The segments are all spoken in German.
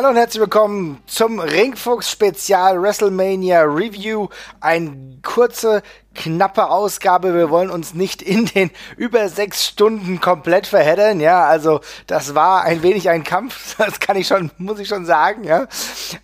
Hallo und herzlich willkommen zum Ringfuchs Spezial WrestleMania Review. Eine kurze, knappe Ausgabe. Wir wollen uns nicht in den über sechs Stunden komplett verheddern. Ja, also das war ein wenig ein Kampf. Das kann ich schon, muss ich schon sagen. Ja,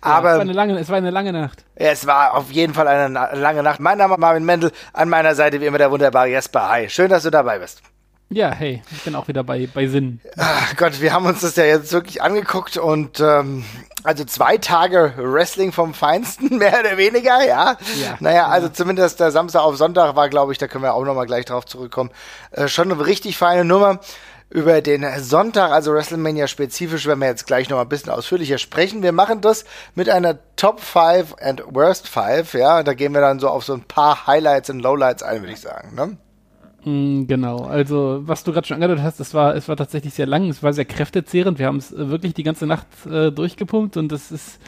aber ja, es, war eine lange, es war eine lange Nacht. Ja, es war auf jeden Fall eine lange Nacht. Mein Name ist Marvin Mendel. An meiner Seite wie immer der wunderbare Jesper. Hi, schön, dass du dabei bist. Ja, hey, ich bin auch wieder bei, bei Sinn. Ach Gott, wir haben uns das ja jetzt wirklich angeguckt und ähm, also zwei Tage Wrestling vom Feinsten, mehr oder weniger, ja. ja naja, ja. also zumindest der Samstag auf Sonntag war, glaube ich, da können wir auch nochmal gleich drauf zurückkommen, äh, schon eine richtig feine Nummer. Über den Sonntag, also WrestleMania spezifisch, werden wir jetzt gleich noch mal ein bisschen ausführlicher sprechen. Wir machen das mit einer Top 5 and Worst 5, ja. Da gehen wir dann so auf so ein paar Highlights und Lowlights ein, würde ich sagen, ne? Mm, genau, also was du gerade schon angedeutet hast, es war, es war tatsächlich sehr lang, es war sehr kräftezehrend. Wir haben es äh, wirklich die ganze Nacht äh, durchgepumpt und es ist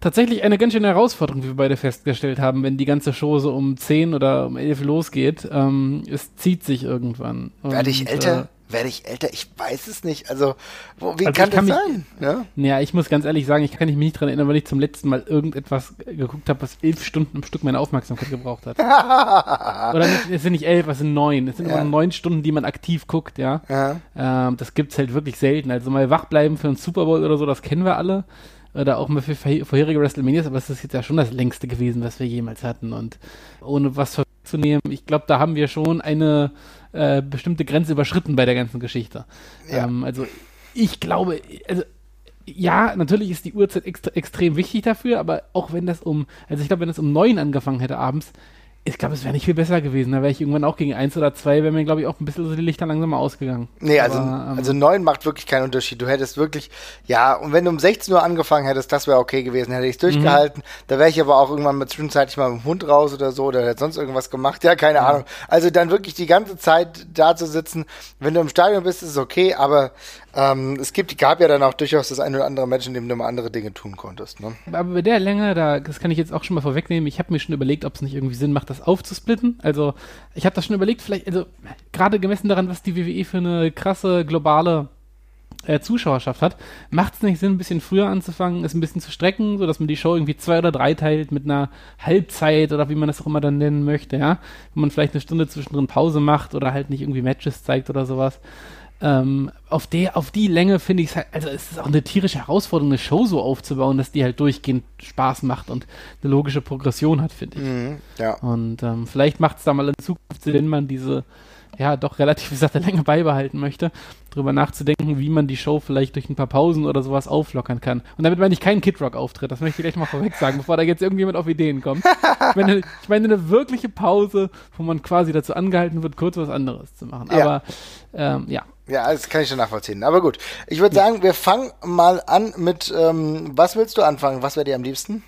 tatsächlich eine ganz schöne Herausforderung, wie wir beide festgestellt haben, wenn die ganze Show so um 10 oder um 11 losgeht. Ähm, es zieht sich irgendwann. Werde ich älter? Äh, werde ich älter? Ich weiß es nicht. Also, wo, wie also kann das kann sein? Ja? ja, ich muss ganz ehrlich sagen, ich kann mich nicht dran erinnern, weil ich zum letzten Mal irgendetwas geguckt habe, was elf Stunden am Stück meine Aufmerksamkeit gebraucht hat. Oder nicht, es sind nicht elf, es sind neun. Es sind ja. immer neun Stunden, die man aktiv guckt, ja. ja. Ähm, das gibt's halt wirklich selten. Also mal wach bleiben für einen Super Bowl oder so, das kennen wir alle oder auch mal für vorherige WrestleManias, aber es ist jetzt ja schon das längste gewesen, was wir jemals hatten. Und ohne was vorzunehmen, ich glaube, da haben wir schon eine äh, bestimmte Grenze überschritten bei der ganzen Geschichte. Ja. Ähm, also ich glaube, also ja, natürlich ist die Uhrzeit extra, extrem wichtig dafür, aber auch wenn das um, also ich glaube, wenn es um neun angefangen hätte abends, ich glaube, es wäre nicht viel besser gewesen. Da wäre ich irgendwann auch gegen eins oder zwei, wäre mir, glaube ich, auch ein bisschen so die Lichter langsam ausgegangen. Nee, also, Aber, ähm, also neun macht wirklich keinen Unterschied. Du hättest wirklich, ja, und wenn du um 16 Uhr angefangen hättest, das wäre okay gewesen. Hätte ich es durchgehalten. Mhm. Da wäre ich aber auch irgendwann mal zwischenzeitlich mal mit dem Hund raus oder so oder hätte sonst irgendwas gemacht. Ja, keine mhm. Ahnung. Also dann wirklich die ganze Zeit da zu sitzen. Wenn du im Stadion bist, ist es okay, aber ähm, es gibt, gab ja dann auch durchaus das eine oder andere Match, in dem du mal andere Dinge tun konntest. Ne? Aber bei der Länge, da, das kann ich jetzt auch schon mal vorwegnehmen, ich habe mir schon überlegt, ob es nicht irgendwie Sinn macht, das aufzusplitten. Also ich habe das schon überlegt, vielleicht, also gerade gemessen daran, was die WWE für eine krasse globale äh, Zuschauerschaft hat, macht es nicht Sinn, ein bisschen früher anzufangen, es ein bisschen zu strecken, sodass man die Show irgendwie zwei oder drei teilt mit einer Halbzeit oder wie man das auch immer dann nennen möchte, ja. Wenn man vielleicht eine Stunde zwischendrin Pause macht oder halt nicht irgendwie Matches zeigt oder sowas ähm, auf, der, auf die Länge finde ich es halt, also es ist auch eine tierische Herausforderung, eine Show so aufzubauen, dass die halt durchgehend Spaß macht und eine logische Progression hat, finde ich. Mhm, ja. Und ähm, vielleicht macht es da mal in Zukunft Sinn, wenn man diese ja, doch relativ satte Länge beibehalten möchte, darüber nachzudenken, wie man die Show vielleicht durch ein paar Pausen oder sowas auflockern kann. Und damit meine ich keinen Kid Rock Auftritt, das möchte ich gleich mal vorweg sagen, bevor da jetzt irgendjemand auf Ideen kommt. Ich meine, ich meine eine wirkliche Pause, wo man quasi dazu angehalten wird, kurz was anderes zu machen. Ja. Aber ähm, ja. Ja, das kann ich schon nachvollziehen. Aber gut, ich würde sagen, wir fangen mal an mit, ähm, was willst du anfangen? Was wäre dir am liebsten?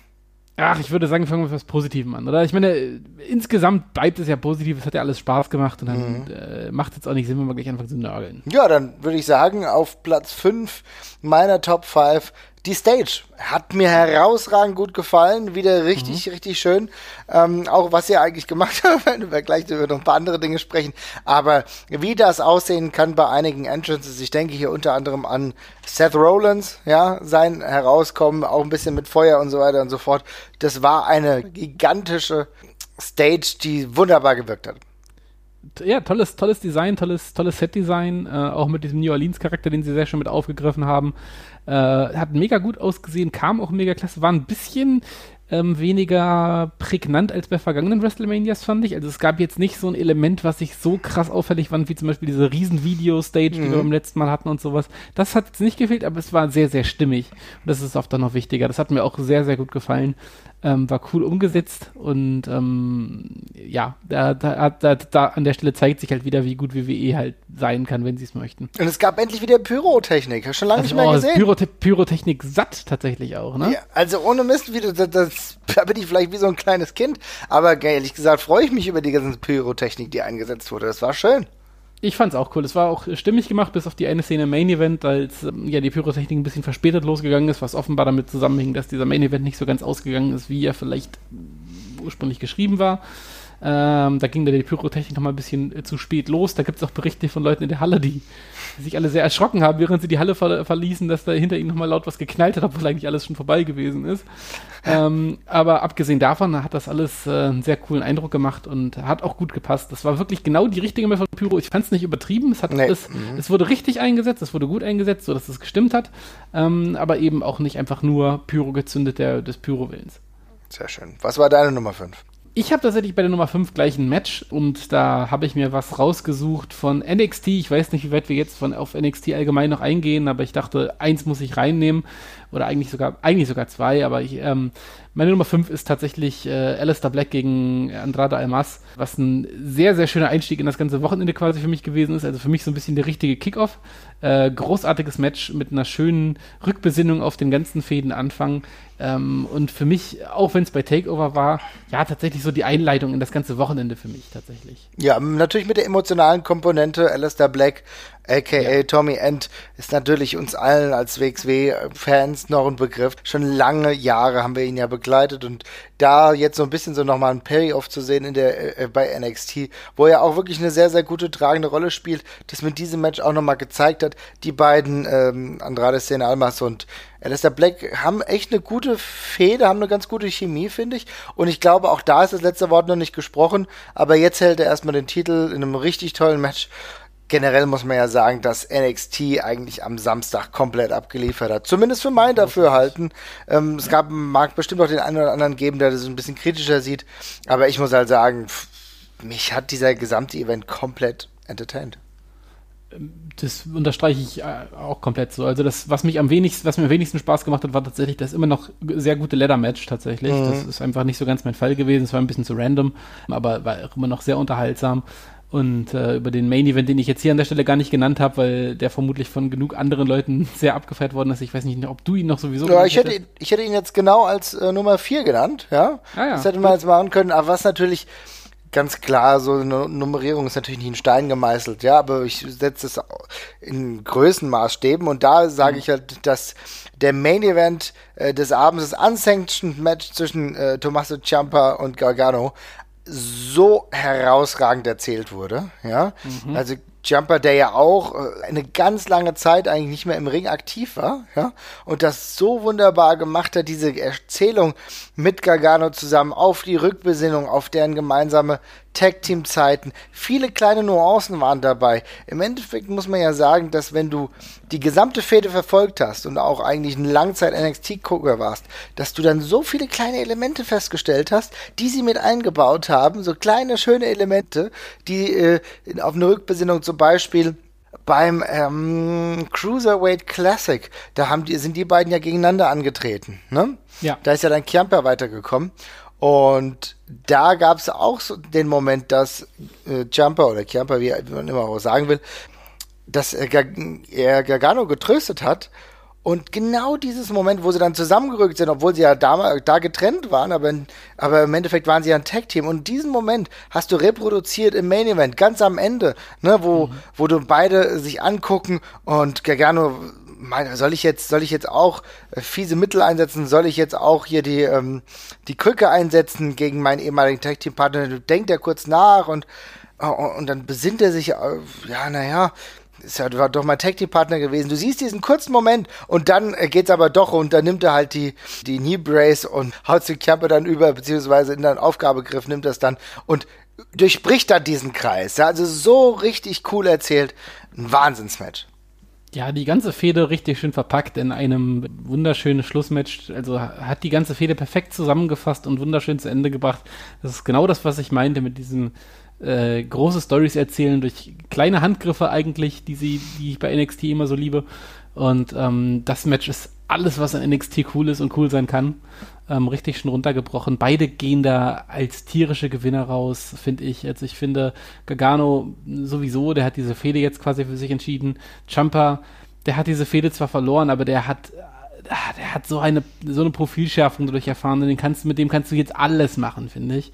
Ach, ich würde sagen, fangen wir mit was Positivem an, oder? Ich meine, insgesamt bleibt es ja positiv, es hat ja alles Spaß gemacht und dann mhm. äh, macht es jetzt auch nicht Sinn, wenn wir gleich anfangen zu nörgeln. Ja, dann würde ich sagen, auf Platz 5 meiner Top 5 die Stage hat mir herausragend gut gefallen, wieder richtig, mhm. richtig schön. Ähm, auch was ihr eigentlich gemacht habt, wenn wir gleich über noch ein paar andere Dinge sprechen. Aber wie das aussehen kann bei einigen Entrances, ich denke hier unter anderem an Seth Rollins, ja, sein Herauskommen, auch ein bisschen mit Feuer und so weiter und so fort. Das war eine gigantische Stage, die wunderbar gewirkt hat ja, tolles, tolles Design, tolles, tolles Set-Design, äh, auch mit diesem New Orleans-Charakter, den sie sehr schön mit aufgegriffen haben. Äh, hat mega gut ausgesehen, kam auch mega klasse, war ein bisschen ähm, weniger prägnant als bei vergangenen WrestleManias, fand ich. Also es gab jetzt nicht so ein Element, was sich so krass auffällig fand, wie zum Beispiel diese riesen Video-Stage, mhm. die wir beim letzten Mal hatten und sowas. Das hat jetzt nicht gefehlt, aber es war sehr, sehr stimmig. Und das ist oft dann noch wichtiger. Das hat mir auch sehr, sehr gut gefallen. Ähm, war cool umgesetzt und ähm, ja, da, da, da, da an der Stelle zeigt sich halt wieder, wie gut WWE halt sein kann, wenn sie es möchten. Und es gab endlich wieder Pyrotechnik. Hast schon lange also, nicht mehr oh, gesehen. Pyrote Pyrotechnik satt tatsächlich auch, ne? Ja, also ohne Mist, wie, das, das, da bin ich vielleicht wie so ein kleines Kind, aber ehrlich gesagt freue ich mich über die ganze Pyrotechnik, die eingesetzt wurde. Das war schön. Ich fand's auch cool. Es war auch stimmig gemacht, bis auf die eine Szene im Main Event, als ähm, ja die Pyrotechnik ein bisschen verspätet losgegangen ist, was offenbar damit zusammenhing, dass dieser Main Event nicht so ganz ausgegangen ist, wie er vielleicht ursprünglich geschrieben war. Ähm, da ging dann die Pyrotechnik noch mal ein bisschen äh, zu spät los. Da gibt es auch Berichte von Leuten in der Halle, die sich alle sehr erschrocken haben, während sie die Halle ver verließen, dass da hinter ihnen noch mal laut was geknallt hat, obwohl eigentlich alles schon vorbei gewesen ist. ähm, aber abgesehen davon hat das alles äh, einen sehr coolen Eindruck gemacht und hat auch gut gepasst. Das war wirklich genau die richtige Menge von Pyro. Ich fand es nicht übertrieben. Es, hat, nee. es, mhm. es wurde richtig eingesetzt, es wurde gut eingesetzt, sodass es gestimmt hat. Ähm, aber eben auch nicht einfach nur Pyro gezündet der, des Pyro-Willens. Sehr schön. Was war deine Nummer 5? Ich habe tatsächlich bei der Nummer 5 gleich ein Match und da habe ich mir was rausgesucht von NXT. Ich weiß nicht, wie weit wir jetzt von auf NXT allgemein noch eingehen, aber ich dachte, eins muss ich reinnehmen oder eigentlich sogar eigentlich sogar zwei, aber ich ähm, meine Nummer 5 ist tatsächlich äh, Alistair Black gegen Andrade Almas, was ein sehr, sehr schöner Einstieg in das ganze Wochenende quasi für mich gewesen ist. Also für mich so ein bisschen der richtige Kickoff. Äh, großartiges Match mit einer schönen Rückbesinnung auf den ganzen Fädenanfang. Ähm, und für mich, auch wenn es bei Takeover war, ja, tatsächlich so die Einleitung in das ganze Wochenende für mich tatsächlich. Ja, natürlich mit der emotionalen Komponente. Alistair Black aka ja. Tommy End, ist natürlich uns allen als WXW-Fans noch ein Begriff. Schon lange Jahre haben wir ihn ja begleitet und da jetzt so ein bisschen so nochmal ein Payoff zu sehen in der, äh, bei NXT, wo er auch wirklich eine sehr, sehr gute tragende Rolle spielt, das mit diesem Match auch nochmal gezeigt hat. Die beiden, ähm, Andrade Sena Almas und Alistair Black haben echt eine gute Fehde, haben eine ganz gute Chemie, finde ich. Und ich glaube, auch da ist das letzte Wort noch nicht gesprochen. Aber jetzt hält er erstmal den Titel in einem richtig tollen Match generell muss man ja sagen, dass NXT eigentlich am Samstag komplett abgeliefert hat. Zumindest für mein Dafürhalten. Ähm, es gab, mag bestimmt auch den einen oder anderen geben, der das ein bisschen kritischer sieht. Aber ich muss halt sagen, mich hat dieser gesamte Event komplett entertained. Das unterstreiche ich äh, auch komplett so. Also das, was mich am wenigsten, was mir am wenigsten Spaß gemacht hat, war tatsächlich das immer noch sehr gute Leather-Match tatsächlich. Mhm. Das ist einfach nicht so ganz mein Fall gewesen. Es war ein bisschen zu random, aber war auch immer noch sehr unterhaltsam. Und äh, über den Main Event, den ich jetzt hier an der Stelle gar nicht genannt habe, weil der vermutlich von genug anderen Leuten sehr abgefeiert worden ist. Ich weiß nicht, ob du ihn noch sowieso. Ja, ich hätte, ich hätte ihn jetzt genau als äh, Nummer 4 genannt, ja. Ah, ja. Das hätte man jetzt machen können. Aber was natürlich ganz klar, so eine Nummerierung ist natürlich nicht in Stein gemeißelt, ja, aber ich setze es in Größenmaßstäben und da sage mhm. ich halt, dass der Main Event äh, des Abends, das Unsanctioned Match zwischen äh, Tommaso Ciampa und Gargano, so herausragend erzählt wurde. Ja, mhm. also Jumper, der ja auch äh, eine ganz lange Zeit eigentlich nicht mehr im Ring aktiv war, ja, und das so wunderbar gemacht hat, diese Erzählung mit Gargano zusammen auf die Rückbesinnung, auf deren gemeinsame Tag-Team-Zeiten. Viele kleine Nuancen waren dabei. Im Endeffekt muss man ja sagen, dass wenn du die gesamte Fehde verfolgt hast und auch eigentlich ein Langzeit-NXT-Gucker warst, dass du dann so viele kleine Elemente festgestellt hast, die sie mit eingebaut haben, so kleine, schöne Elemente, die äh, auf eine Rückbesinnung zum Beispiel beim ähm, Cruiserweight Classic, da haben die, sind die beiden ja gegeneinander angetreten. Ne? Ja. Da ist ja dann Chiampa weitergekommen. Und da gab es auch so den Moment, dass äh, Jumper oder Jumper, wie man immer auch sagen will, dass er, er Gargano getröstet hat. Und genau dieses Moment, wo sie dann zusammengerückt sind, obwohl sie ja da, da getrennt waren, aber, aber im Endeffekt waren sie ja ein Tag-Team. Und diesen Moment hast du reproduziert im Main Event, ganz am Ende, ne, wo, mhm. wo du beide sich angucken und Gargano meine, soll ich jetzt, soll ich jetzt auch äh, fiese Mittel einsetzen? Soll ich jetzt auch hier die, ähm, die Krücke einsetzen gegen meinen ehemaligen Tag Team Partner? Du denkt er kurz nach und, äh, und dann besinnt er sich, äh, ja, naja, ist ja war doch mein Tag Team Partner gewesen. Du siehst diesen kurzen Moment und dann äh, geht's aber doch und dann nimmt er halt die, die Knee Brace und haut die Klappe dann über, beziehungsweise in deinen Aufgabegriff nimmt das dann und durchbricht dann diesen Kreis. Ja, also so richtig cool erzählt. Ein Wahnsinnsmatch. Ja, die ganze Fehde richtig schön verpackt in einem wunderschönen Schlussmatch. Also hat die ganze Fehde perfekt zusammengefasst und wunderschön zu Ende gebracht. Das ist genau das, was ich meinte mit diesem äh, große Stories erzählen durch kleine Handgriffe eigentlich, die sie, die ich bei NXT immer so liebe. Und ähm, das Match ist alles, was an NXT cool ist und cool sein kann ähm, richtig schon runtergebrochen. Beide gehen da als tierische Gewinner raus, finde ich. Also ich finde, Gargano sowieso, der hat diese Fehde jetzt quasi für sich entschieden. Champa, der hat diese Fehde zwar verloren, aber der hat ah, der hat so eine so eine Profilschärfung dadurch erfahren, den kannst, mit dem kannst du jetzt alles machen, finde ich.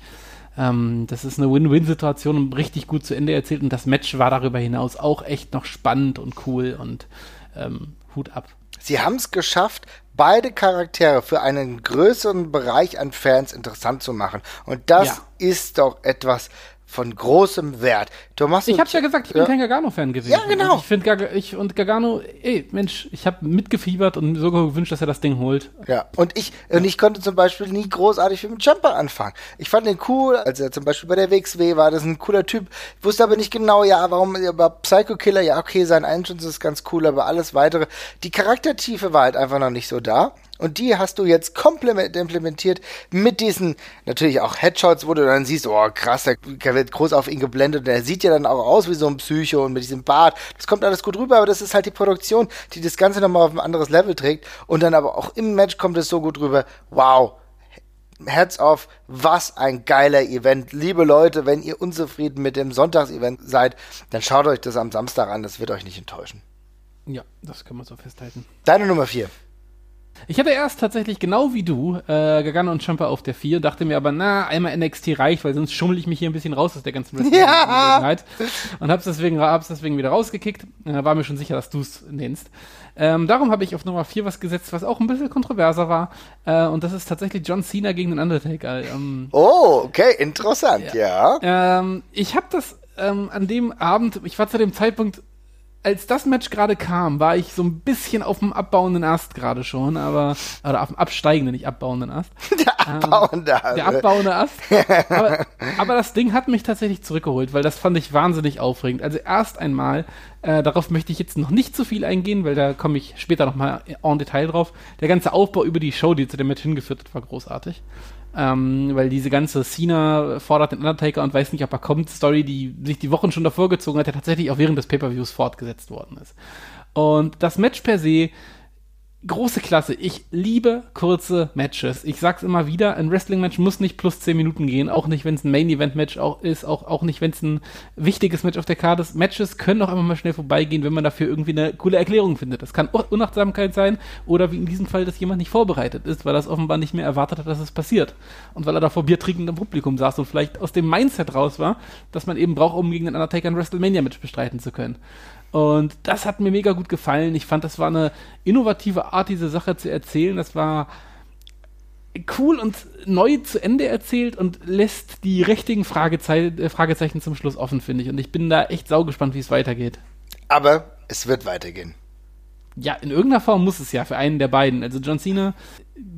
Ähm, das ist eine Win-Win-Situation und richtig gut zu Ende erzählt und das Match war darüber hinaus auch echt noch spannend und cool und ähm, Hut ab. Sie haben es geschafft, beide Charaktere für einen größeren Bereich an Fans interessant zu machen. Und das ja. ist doch etwas, von großem Wert. Thomas, ich hab's ja gesagt, ich bin ja. kein Gargano-Fan gewesen. Ja, genau. Und ich finde Gar ich und Gargano, ey, Mensch, ich habe mitgefiebert und sogar gewünscht, dass er das Ding holt. Ja, und ich und ich konnte zum Beispiel nie großartig mit dem Jumper anfangen. Ich fand den cool, als er zum Beispiel bei der WXW war, das ist ein cooler Typ. Ich wusste aber nicht genau, ja, warum, aber Psycho Killer, ja, okay, sein Entrance ist ganz cool, aber alles weitere, die Charaktertiefe war halt einfach noch nicht so da. Und die hast du jetzt komplett implementiert mit diesen, natürlich auch Headshots, wo du dann siehst, oh krass, der wird groß auf ihn geblendet. Der sieht ja dann auch aus wie so ein Psycho und mit diesem Bart. Das kommt alles gut rüber, aber das ist halt die Produktion, die das Ganze nochmal auf ein anderes Level trägt. Und dann aber auch im Match kommt es so gut rüber. Wow. Heads off, was ein geiler Event. Liebe Leute, wenn ihr unzufrieden mit dem Sonntagsevent seid, dann schaut euch das am Samstag an, das wird euch nicht enttäuschen. Ja, das können wir so festhalten. Deine Nummer 4. Ich hatte erst tatsächlich genau wie du äh, Gargano und Champa auf der 4, dachte mir aber, na, einmal NXT reicht, weil sonst schummel ich mich hier ein bisschen raus aus der ganzen ja. und hab's deswegen, hab's deswegen wieder rausgekickt. Äh, war mir schon sicher, dass du's nennst. Ähm, darum habe ich auf Nummer 4 was gesetzt, was auch ein bisschen kontroverser war. Äh, und das ist tatsächlich John Cena gegen den Undertaker. Ähm, oh, okay, interessant, ja. ja. Ähm, ich habe das ähm, an dem Abend, ich war zu dem Zeitpunkt als das Match gerade kam, war ich so ein bisschen auf dem abbauenden Ast gerade schon, aber oder auf dem absteigenden, nicht abbauenden Ast. Der abbauende Ast. der abbauende Ast. aber, aber, das Ding hat mich tatsächlich zurückgeholt, weil das fand ich wahnsinnig aufregend. Also erst einmal, äh, darauf möchte ich jetzt noch nicht zu viel eingehen, weil da komme ich später nochmal en Detail drauf. Der ganze Aufbau über die Show, die zu dem Match hingeführt hat, war großartig ähm, weil diese ganze Cena fordert den Undertaker und weiß nicht, ob er kommt, Story, die sich die Wochen schon davor gezogen hat, ja tatsächlich auch während des Pay-Per-Views fortgesetzt worden ist. Und das Match per se große Klasse. Ich liebe kurze Matches. Ich sag's immer wieder, ein Wrestling-Match muss nicht plus 10 Minuten gehen, auch nicht, wenn es ein Main-Event-Match auch ist, auch, auch nicht, wenn es ein wichtiges Match auf der Karte ist. Matches können auch immer mal schnell vorbeigehen, wenn man dafür irgendwie eine coole Erklärung findet. Das kann Unachtsamkeit sein oder wie in diesem Fall, dass jemand nicht vorbereitet ist, weil er es offenbar nicht mehr erwartet hat, dass es passiert. Und weil er da vor biertrinkendem Publikum saß und vielleicht aus dem Mindset raus war, dass man eben braucht, um gegen den Undertaker ein WrestleMania-Match bestreiten zu können. Und das hat mir mega gut gefallen. Ich fand, das war eine innovative Art, diese Sache zu erzählen. Das war cool und neu zu Ende erzählt und lässt die richtigen Fragezei äh, Fragezeichen zum Schluss offen, finde ich. Und ich bin da echt saugespannt, wie es weitergeht. Aber es wird weitergehen. Ja, in irgendeiner Form muss es ja für einen der beiden. Also John Cena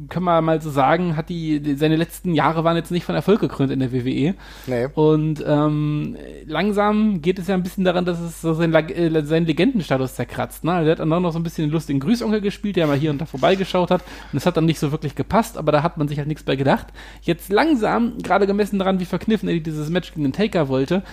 können wir mal so sagen, hat die, seine letzten Jahre waren jetzt nicht von Erfolg gekrönt in der WWE. Nee. Und ähm, langsam geht es ja ein bisschen daran, dass es so sein, äh, seinen Legendenstatus zerkratzt. Ne? Also er hat dann auch noch so ein bisschen den lustigen Grüßonkel gespielt, der mal hier und da vorbeigeschaut hat. Und das hat dann nicht so wirklich gepasst, aber da hat man sich halt nichts bei gedacht. Jetzt langsam, gerade gemessen daran, wie verkniffen er dieses Match gegen den Taker wollte,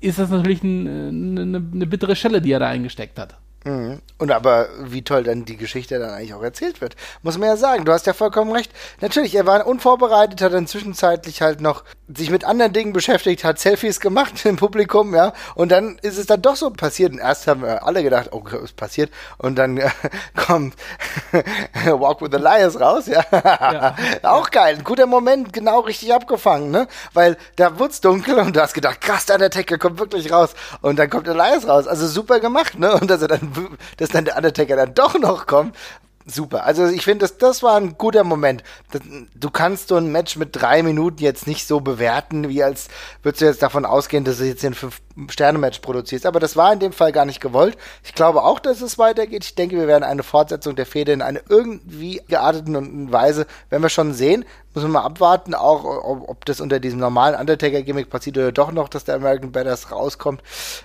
ist das natürlich ein, eine, eine bittere Schelle, die er da eingesteckt hat. Mhm. Und aber wie toll dann die Geschichte dann eigentlich auch erzählt wird. Muss man ja sagen, du hast ja vollkommen recht. Natürlich, er war unvorbereitet, hat dann zwischenzeitlich halt noch sich mit anderen Dingen beschäftigt, hat Selfies gemacht im Publikum, ja. Und dann ist es dann doch so passiert. Und erst haben wir alle gedacht, oh, was passiert? Und dann äh, kommt Walk with the Liars raus, ja. ja. auch geil. Ein guter Moment, genau richtig abgefangen, ne? Weil da wird's dunkel und du hast gedacht, krass, der Undertaker kommt wirklich raus. Und dann kommt der Liars raus. Also super gemacht, ne? Und dass er dann dass dann der Undertaker dann doch noch kommt. Super. Also ich finde, das, das war ein guter Moment. Du kannst so ein Match mit drei Minuten jetzt nicht so bewerten, wie als würdest du jetzt davon ausgehen, dass du jetzt ein Fünf-Sterne-Match produzierst. Aber das war in dem Fall gar nicht gewollt. Ich glaube auch, dass es weitergeht. Ich denke, wir werden eine Fortsetzung der Fehde in einer irgendwie gearteten Weise, wenn wir schon sehen, muss man mal abwarten, auch ob, ob das unter diesem normalen Undertaker-Gimmick passiert oder doch noch, dass der American Badass rauskommt.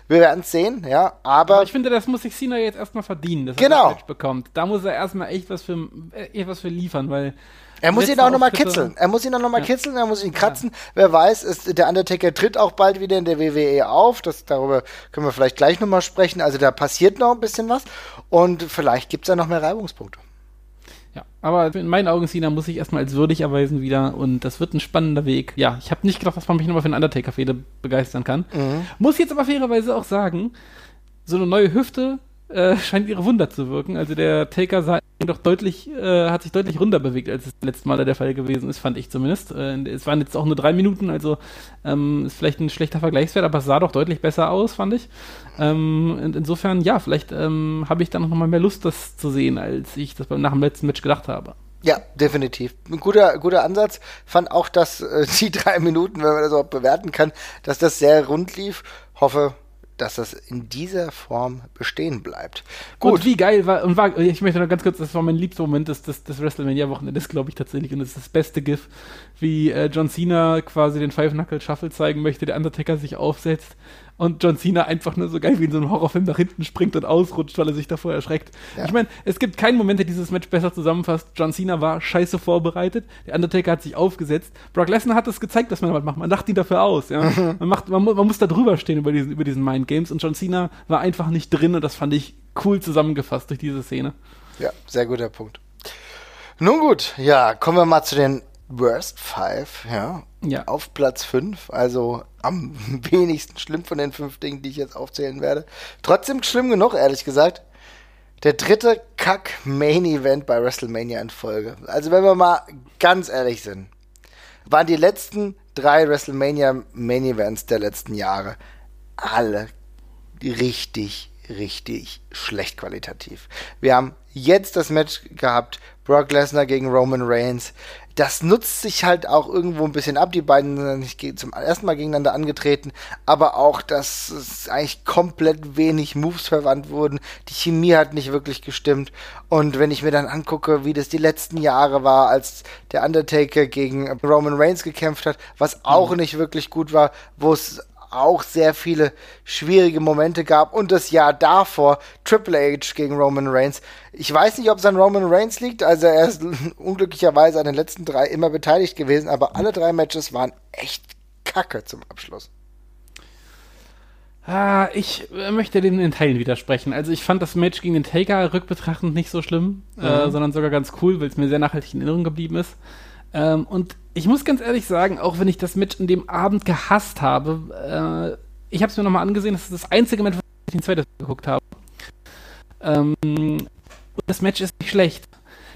Wir werden es sehen, ja, aber, aber. ich finde, das muss sich Cena jetzt erstmal verdienen, dass genau. er das Match bekommt. Da muss er erstmal echt was für, echt was für liefern, weil. Er muss ihn auch nochmal kitzeln. Er muss ihn auch nochmal ja. kitzeln, er muss ihn kratzen. Ja. Wer weiß, ist, der Undertaker tritt auch bald wieder in der WWE auf. Das, darüber können wir vielleicht gleich nochmal sprechen. Also da passiert noch ein bisschen was. Und vielleicht gibt es ja noch mehr Reibungspunkte. Ja, aber in meinen Augen, Cena, muss ich erstmal als würdig erweisen wieder und das wird ein spannender Weg. Ja, ich habe nicht gedacht, dass man mich nochmal für eine Undertaker-Fehde begeistern kann. Mhm. Muss jetzt aber fairerweise auch sagen, so eine neue Hüfte äh, scheint ihre Wunder zu wirken. Also der Taker sah doch deutlich, äh, hat sich deutlich runterbewegt, als es letzte Mal der Fall gewesen ist, fand ich zumindest. Äh, es waren jetzt auch nur drei Minuten, also ähm, ist vielleicht ein schlechter Vergleichswert, aber es sah doch deutlich besser aus, fand ich. Ähm, in, insofern, ja, vielleicht ähm, habe ich dann noch mal mehr Lust, das zu sehen, als ich das nach dem letzten Match gedacht habe. Ja, definitiv. Ein guter, guter Ansatz. Fand auch, dass äh, die drei Minuten, wenn man das auch bewerten kann, dass das sehr rund lief. Hoffe, dass das in dieser Form bestehen bleibt. Gut. Und wie geil war, und war, ich möchte noch ganz kurz, das war mein liebster Moment des, des, des WrestleMania-Wochenendes, glaube ich tatsächlich, und das ist das beste GIF, wie äh, John Cena quasi den Five-Knuckle-Shuffle zeigen möchte, der Undertaker sich aufsetzt und John Cena einfach nur so geil wie in so einem Horrorfilm nach hinten springt und ausrutscht, weil er sich davor erschreckt. Ja. Ich meine, es gibt keinen Moment, der dieses Match besser zusammenfasst. John Cena war scheiße vorbereitet, der Undertaker hat sich aufgesetzt. Brock Lesnar hat es gezeigt, dass man was macht. Man lacht ihn dafür aus. Ja? man, macht, man, man, muss da drüber stehen über diesen, über diesen Mind Games und John Cena war einfach nicht drin und das fand ich cool zusammengefasst durch diese Szene. Ja, sehr guter Punkt. Nun gut, ja, kommen wir mal zu den Worst Five, ja. ja. Auf Platz 5, also am wenigsten schlimm von den fünf Dingen, die ich jetzt aufzählen werde. Trotzdem schlimm genug, ehrlich gesagt. Der dritte Kack-Main-Event bei WrestleMania in Folge. Also, wenn wir mal ganz ehrlich sind, waren die letzten drei WrestleMania Main-Events der letzten Jahre alle richtig, richtig schlecht qualitativ. Wir haben jetzt das Match gehabt, Brock Lesnar gegen Roman Reigns das nutzt sich halt auch irgendwo ein bisschen ab. Die beiden sind nicht zum ersten Mal gegeneinander angetreten, aber auch, dass eigentlich komplett wenig Moves verwandt wurden. Die Chemie hat nicht wirklich gestimmt. Und wenn ich mir dann angucke, wie das die letzten Jahre war, als der Undertaker gegen Roman Reigns gekämpft hat, was auch mhm. nicht wirklich gut war, wo es auch sehr viele schwierige Momente gab und das Jahr davor Triple H gegen Roman Reigns. Ich weiß nicht, ob es an Roman Reigns liegt, also er ist unglücklicherweise an den letzten drei immer beteiligt gewesen, aber alle drei Matches waren echt kacke zum Abschluss. Ah, ich äh, möchte dem in Teilen widersprechen. Also ich fand das Match gegen den Taker rückbetrachtend nicht so schlimm, äh, mhm. äh, sondern sogar ganz cool, weil es mir sehr nachhaltig in Erinnerung geblieben ist. Ähm, und ich muss ganz ehrlich sagen, auch wenn ich das Match in dem Abend gehasst habe, äh, ich habe es mir nochmal angesehen, das ist das einzige Match, was ich den zweiten geguckt habe. Ähm, und das Match ist nicht schlecht.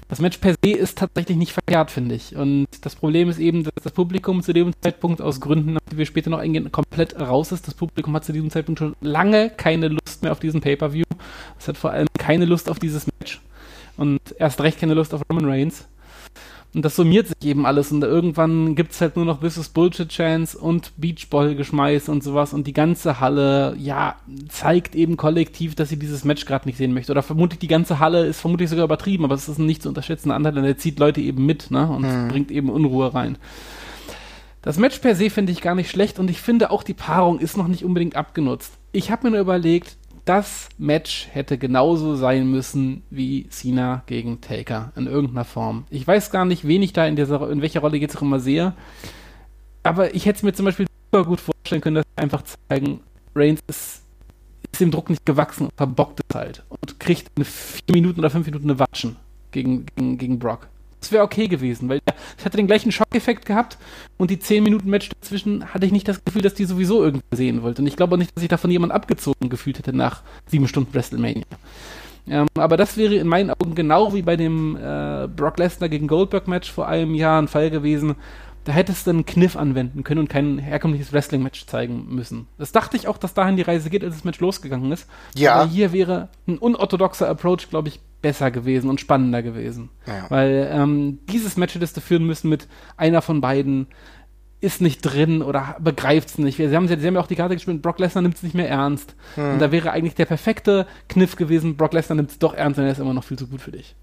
Das Match per se ist tatsächlich nicht verkehrt, finde ich. Und das Problem ist eben, dass das Publikum zu dem Zeitpunkt aus Gründen, auf die wir später noch eingehen, komplett raus ist. Das Publikum hat zu diesem Zeitpunkt schon lange keine Lust mehr auf diesen Pay-Per-View. Es hat vor allem keine Lust auf dieses Match. Und erst recht keine Lust auf Roman Reigns. Und das summiert sich eben alles und irgendwann gibt es halt nur noch This is Bullshit Chance und Beachball-Geschmeiß und sowas und die ganze Halle, ja, zeigt eben kollektiv, dass sie dieses Match gerade nicht sehen möchte. Oder vermutlich die ganze Halle ist vermutlich sogar übertrieben, aber es ist ein nicht zu unterschätzender Anteil, denn er zieht Leute eben mit, ne, und mhm. bringt eben Unruhe rein. Das Match per se finde ich gar nicht schlecht und ich finde auch die Paarung ist noch nicht unbedingt abgenutzt. Ich habe mir nur überlegt, das Match hätte genauso sein müssen wie Cena gegen Taker in irgendeiner Form. Ich weiß gar nicht, wen ich da in dieser, in welcher Rolle jetzt auch immer sehe. Aber ich hätte es mir zum Beispiel super gut vorstellen können, dass sie einfach zeigen, Reigns ist, ist dem Druck nicht gewachsen und verbockt es halt und kriegt in vier Minuten oder fünf Minuten eine Watschen gegen, gegen, gegen Brock. Das wäre okay gewesen, weil ich hatte den gleichen Schockeffekt gehabt und die 10 Minuten Match dazwischen hatte ich nicht das Gefühl, dass die sowieso irgendwie sehen wollte. Und ich glaube auch nicht, dass ich davon jemand abgezogen gefühlt hätte nach 7 Stunden WrestleMania. Ähm, aber das wäre in meinen Augen genau wie bei dem äh, Brock Lesnar gegen Goldberg Match vor einem Jahr ein Fall gewesen. Da hättest du einen Kniff anwenden können und kein herkömmliches Wrestling-Match zeigen müssen. Das dachte ich auch, dass dahin die Reise geht, als das Match losgegangen ist. Ja. Aber hier wäre ein unorthodoxer Approach, glaube ich, besser gewesen und spannender gewesen. Ja. Weil ähm, dieses Match hättest du führen müssen mit einer von beiden ist nicht drin oder begreift es nicht. Sie haben, sie haben ja auch die Karte gespielt, Brock Lesnar nimmt es nicht mehr ernst. Hm. Und da wäre eigentlich der perfekte Kniff gewesen, Brock Lesnar nimmt es doch ernst und er ist immer noch viel zu gut für dich.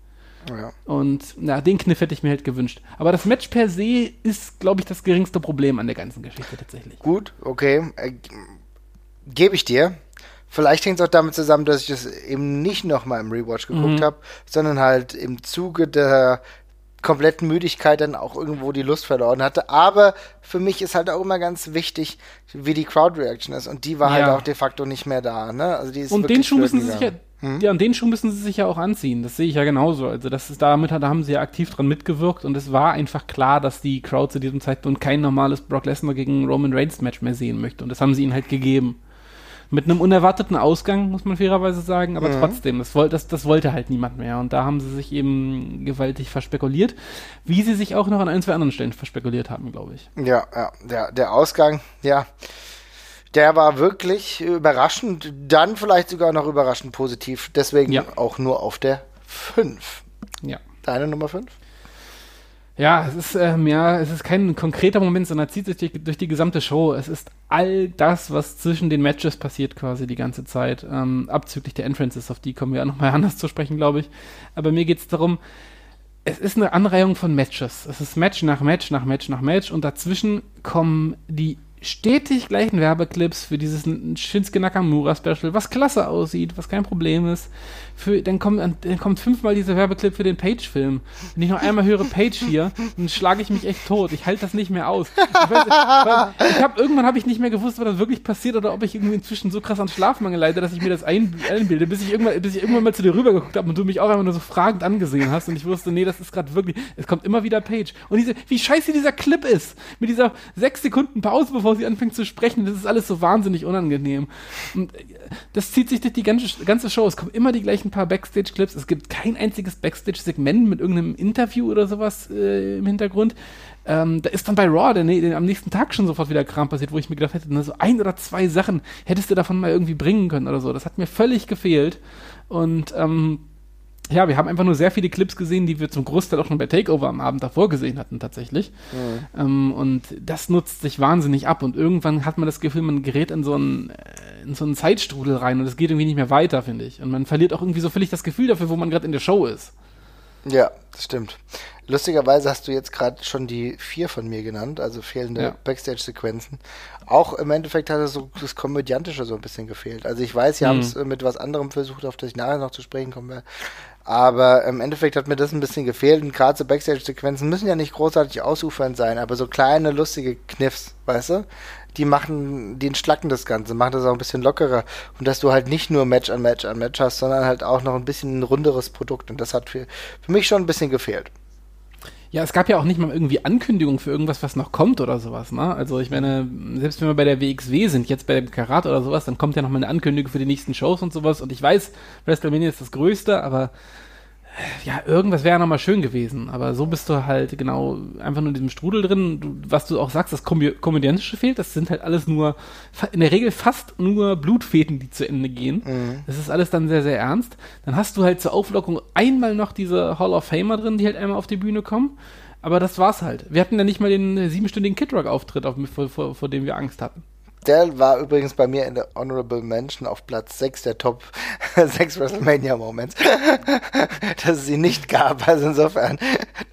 Ja. Und na, den Kniff hätte ich mir halt gewünscht. Aber das Match per se ist, glaube ich, das geringste Problem an der ganzen Geschichte tatsächlich. Gut, okay. Äh, Gebe ich dir. Vielleicht hängt es auch damit zusammen, dass ich das eben nicht nochmal im Rewatch geguckt mhm. habe, sondern halt im Zuge der kompletten Müdigkeit dann auch irgendwo die Lust verloren hatte. Aber für mich ist halt auch immer ganz wichtig, wie die Crowd-Reaction ist. Und die war halt ja. halt auch de facto nicht mehr da. Ne? Also die ist und den Schuh müssen sie sich ja, hm? ja, und den Schuh müssen sie sich ja auch anziehen. Das sehe ich ja genauso. Also das ist damit, da haben sie ja aktiv dran mitgewirkt und es war einfach klar, dass die Crowd zu diesem Zeitpunkt kein normales Brock Lesnar gegen Roman Reigns Match mehr sehen möchte. Und das haben sie ihnen halt gegeben. Mit einem unerwarteten Ausgang, muss man fairerweise sagen, aber mhm. trotzdem, das, das, das wollte halt niemand mehr. Und da haben sie sich eben gewaltig verspekuliert, wie sie sich auch noch an ein, zwei anderen Stellen verspekuliert haben, glaube ich. Ja, ja, der, der Ausgang, ja der war wirklich überraschend, dann vielleicht sogar noch überraschend positiv. Deswegen ja. auch nur auf der 5. Ja. Deine Nummer 5? Ja, es ist äh, mehr, es ist kein konkreter Moment, sondern zieht sich durch, durch, die gesamte Show. Es ist all das, was zwischen den Matches passiert, quasi die ganze Zeit. Ähm, abzüglich der Entrances, auf die kommen wir auch nochmal anders zu sprechen, glaube ich. Aber mir geht es darum, es ist eine Anreihung von Matches. Es ist Match nach Match nach Match nach Match und dazwischen kommen die stetig gleichen Werbeclips für dieses Shinsuke Nakamura Special, was klasse aussieht, was kein Problem ist. Für, dann, kommt, dann kommt fünfmal dieser Werbeclip für den Page-Film. Wenn ich noch einmal höre Page hier, dann schlage ich mich echt tot. Ich halte das nicht mehr aus. Ich, ich hab, irgendwann habe ich nicht mehr gewusst, was das wirklich passiert oder ob ich irgendwie inzwischen so krass an Schlafmangel leide, dass ich mir das einbilde, bis ich irgendwann, bis ich irgendwann mal zu dir rübergeguckt habe und du mich auch einfach nur so fragend angesehen hast und ich wusste, nee, das ist gerade wirklich, es kommt immer wieder Page. Und diese, wie scheiße dieser Clip ist, mit dieser sechs Sekunden Pause, bevor sie anfängt zu sprechen, das ist alles so wahnsinnig unangenehm. Und äh, das zieht sich durch die ganze, ganze Show. Es kommen immer die gleichen paar Backstage-Clips. Es gibt kein einziges Backstage-Segment mit irgendeinem Interview oder sowas äh, im Hintergrund. Ähm, da ist dann bei Raw der, der, am nächsten Tag schon sofort wieder Kram passiert, wo ich mir gedacht hätte, ne, so ein oder zwei Sachen hättest du davon mal irgendwie bringen können oder so. Das hat mir völlig gefehlt. Und ähm, ja, wir haben einfach nur sehr viele Clips gesehen, die wir zum Großteil auch schon bei Takeover am Abend davor gesehen hatten, tatsächlich. Mhm. Ähm, und das nutzt sich wahnsinnig ab. Und irgendwann hat man das Gefühl, man gerät in so einen, äh, in so einen Zeitstrudel rein und es geht irgendwie nicht mehr weiter, finde ich. Und man verliert auch irgendwie so völlig das Gefühl dafür, wo man gerade in der Show ist. Ja, das stimmt. Lustigerweise hast du jetzt gerade schon die vier von mir genannt, also fehlende ja. Backstage-Sequenzen. Auch im Endeffekt hat es so das Komödiantische so ein bisschen gefehlt. Also ich weiß, sie mhm. haben es mit was anderem versucht, auf das ich nachher noch zu sprechen komme. Aber im Endeffekt hat mir das ein bisschen gefehlt. Und gerade so Backstage-Sequenzen müssen ja nicht großartig ausufernd sein, aber so kleine, lustige Kniffs, weißt du? Die machen, die entschlacken das Ganze, machen das auch ein bisschen lockerer. Und dass du halt nicht nur Match an Match an Match hast, sondern halt auch noch ein bisschen ein runderes Produkt. Und das hat für, für mich schon ein bisschen gefehlt. Ja, es gab ja auch nicht mal irgendwie Ankündigungen für irgendwas, was noch kommt oder sowas, ne? Also ich meine, selbst wenn wir bei der WXW sind, jetzt bei dem Karat oder sowas, dann kommt ja noch mal eine Ankündigung für die nächsten Shows und sowas. Und ich weiß, WrestleMania ist das Größte, aber ja, irgendwas wäre nochmal schön gewesen, aber so bist du halt genau einfach nur in diesem Strudel drin. Du, was du auch sagst, das Komö Komödiantische fehlt, das sind halt alles nur, in der Regel fast nur Blutfäden, die zu Ende gehen. Mhm. Das ist alles dann sehr, sehr ernst. Dann hast du halt zur Auflockung einmal noch diese Hall of Famer drin, die halt einmal auf die Bühne kommen. Aber das war's halt. Wir hatten ja nicht mal den siebenstündigen Kid Rock-Auftritt, vor, vor, vor dem wir Angst hatten. Der war übrigens bei mir in der Honorable Mention auf Platz 6 der Top 6 WrestleMania Moments. dass es sie nicht gab. Also insofern,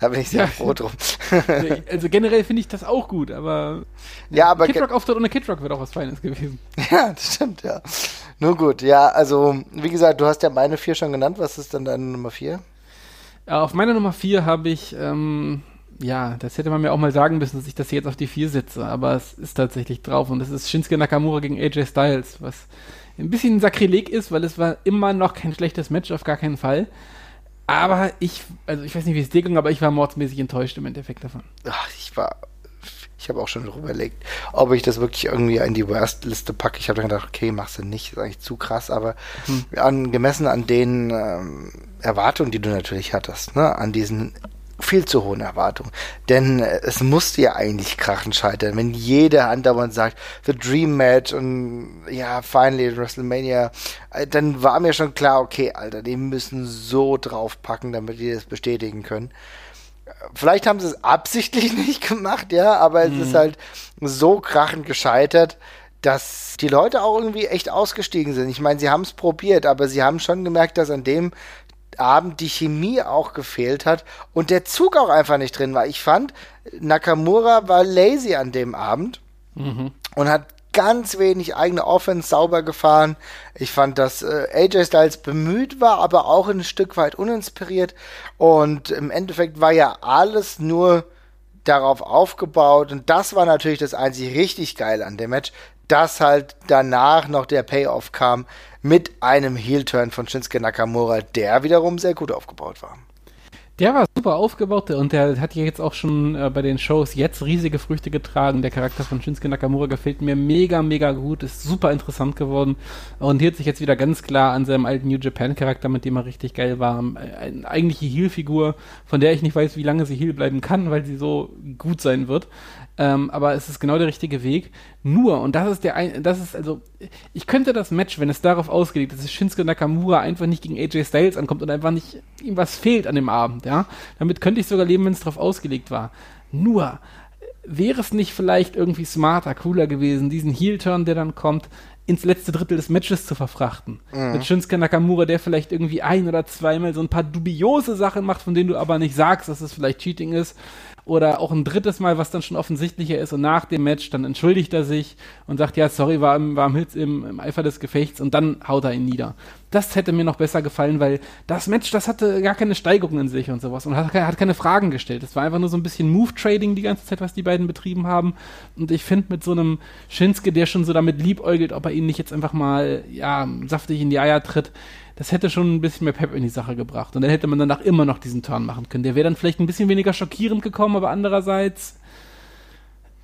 da bin ich sehr ja. froh drum. also generell finde ich das auch gut, aber, ja, aber Kid Rock Auftritt ohne Kid Rock wäre auch was Feines gewesen. Ja, das stimmt, ja. Nur gut, ja, also wie gesagt, du hast ja meine vier schon genannt. Was ist dann deine Nummer 4? Ja, auf meiner Nummer 4 habe ich ähm, ja, das hätte man mir auch mal sagen müssen, dass ich das jetzt auf die 4 setze, aber es ist tatsächlich drauf und es ist Shinsuke Nakamura gegen AJ Styles, was ein bisschen ein Sakrileg ist, weil es war immer noch kein schlechtes Match, auf gar keinen Fall. Aber ich, also ich weiß nicht, wie es dir ging, aber ich war mordsmäßig enttäuscht im Endeffekt davon. Ach, ich war, ich habe auch schon darüber überlegt, ob ich das wirklich irgendwie in die Worst-Liste packe. Ich habe dann gedacht, okay, machst du nicht, ist eigentlich zu krass, aber hm. an, gemessen an den ähm, Erwartungen, die du natürlich hattest, ne, an diesen viel zu hohen Erwartungen. Denn äh, es musste ja eigentlich krachen scheitern, wenn jeder andauernd sagt, The Dream Match und ja, finally WrestleMania, äh, dann war mir schon klar, okay, Alter, die müssen so draufpacken, damit die das bestätigen können. Vielleicht haben sie es absichtlich nicht gemacht, ja, aber mhm. es ist mhm. halt so krachend gescheitert, dass die Leute auch irgendwie echt ausgestiegen sind. Ich meine, sie haben es probiert, aber sie haben schon gemerkt, dass an dem Abend die Chemie auch gefehlt hat und der Zug auch einfach nicht drin war. Ich fand, Nakamura war lazy an dem Abend mhm. und hat ganz wenig eigene Offense sauber gefahren. Ich fand, dass äh, AJ Styles bemüht war, aber auch ein Stück weit uninspiriert. Und im Endeffekt war ja alles nur darauf aufgebaut. Und das war natürlich das einzig richtig geil an dem Match, dass halt danach noch der Payoff kam mit einem Heel-Turn von Shinsuke Nakamura, der wiederum sehr gut aufgebaut war. Der war super aufgebaut und der hat ja jetzt auch schon äh, bei den Shows jetzt riesige Früchte getragen. Der Charakter von Shinsuke Nakamura gefällt mir mega, mega gut, ist super interessant geworden. Orientiert sich jetzt wieder ganz klar an seinem alten New Japan Charakter, mit dem er richtig geil war. Eine eigentliche Heel-Figur, von der ich nicht weiß, wie lange sie Heel bleiben kann, weil sie so gut sein wird. Ähm, aber es ist genau der richtige Weg. Nur, und das ist der ein, das ist also, ich könnte das Match, wenn es darauf ausgelegt ist, dass Shinsuke Nakamura einfach nicht gegen AJ Styles ankommt und einfach nicht ihm was fehlt an dem Abend, ja. Damit könnte ich sogar leben, wenn es darauf ausgelegt war. Nur, wäre es nicht vielleicht irgendwie smarter, cooler gewesen, diesen Heel-Turn, der dann kommt, ins letzte Drittel des Matches zu verfrachten. Mhm. Mit Shinsuke Nakamura, der vielleicht irgendwie ein oder zweimal so ein paar dubiose Sachen macht, von denen du aber nicht sagst, dass es vielleicht Cheating ist oder auch ein drittes Mal, was dann schon offensichtlicher ist und nach dem Match, dann entschuldigt er sich und sagt, ja, sorry, war im, war im, Hitz, im, im Eifer des Gefechts und dann haut er ihn nieder. Das hätte mir noch besser gefallen, weil das Match, das hatte gar keine Steigerung in sich und sowas und hat, hat keine Fragen gestellt. Es war einfach nur so ein bisschen Move-Trading die ganze Zeit, was die beiden betrieben haben und ich finde mit so einem Shinsuke, der schon so damit liebäugelt, ob er ihn nicht jetzt einfach mal, ja, saftig in die Eier tritt, das hätte schon ein bisschen mehr Pep in die Sache gebracht. Und dann hätte man danach immer noch diesen Turn machen können. Der wäre dann vielleicht ein bisschen weniger schockierend gekommen, aber andererseits,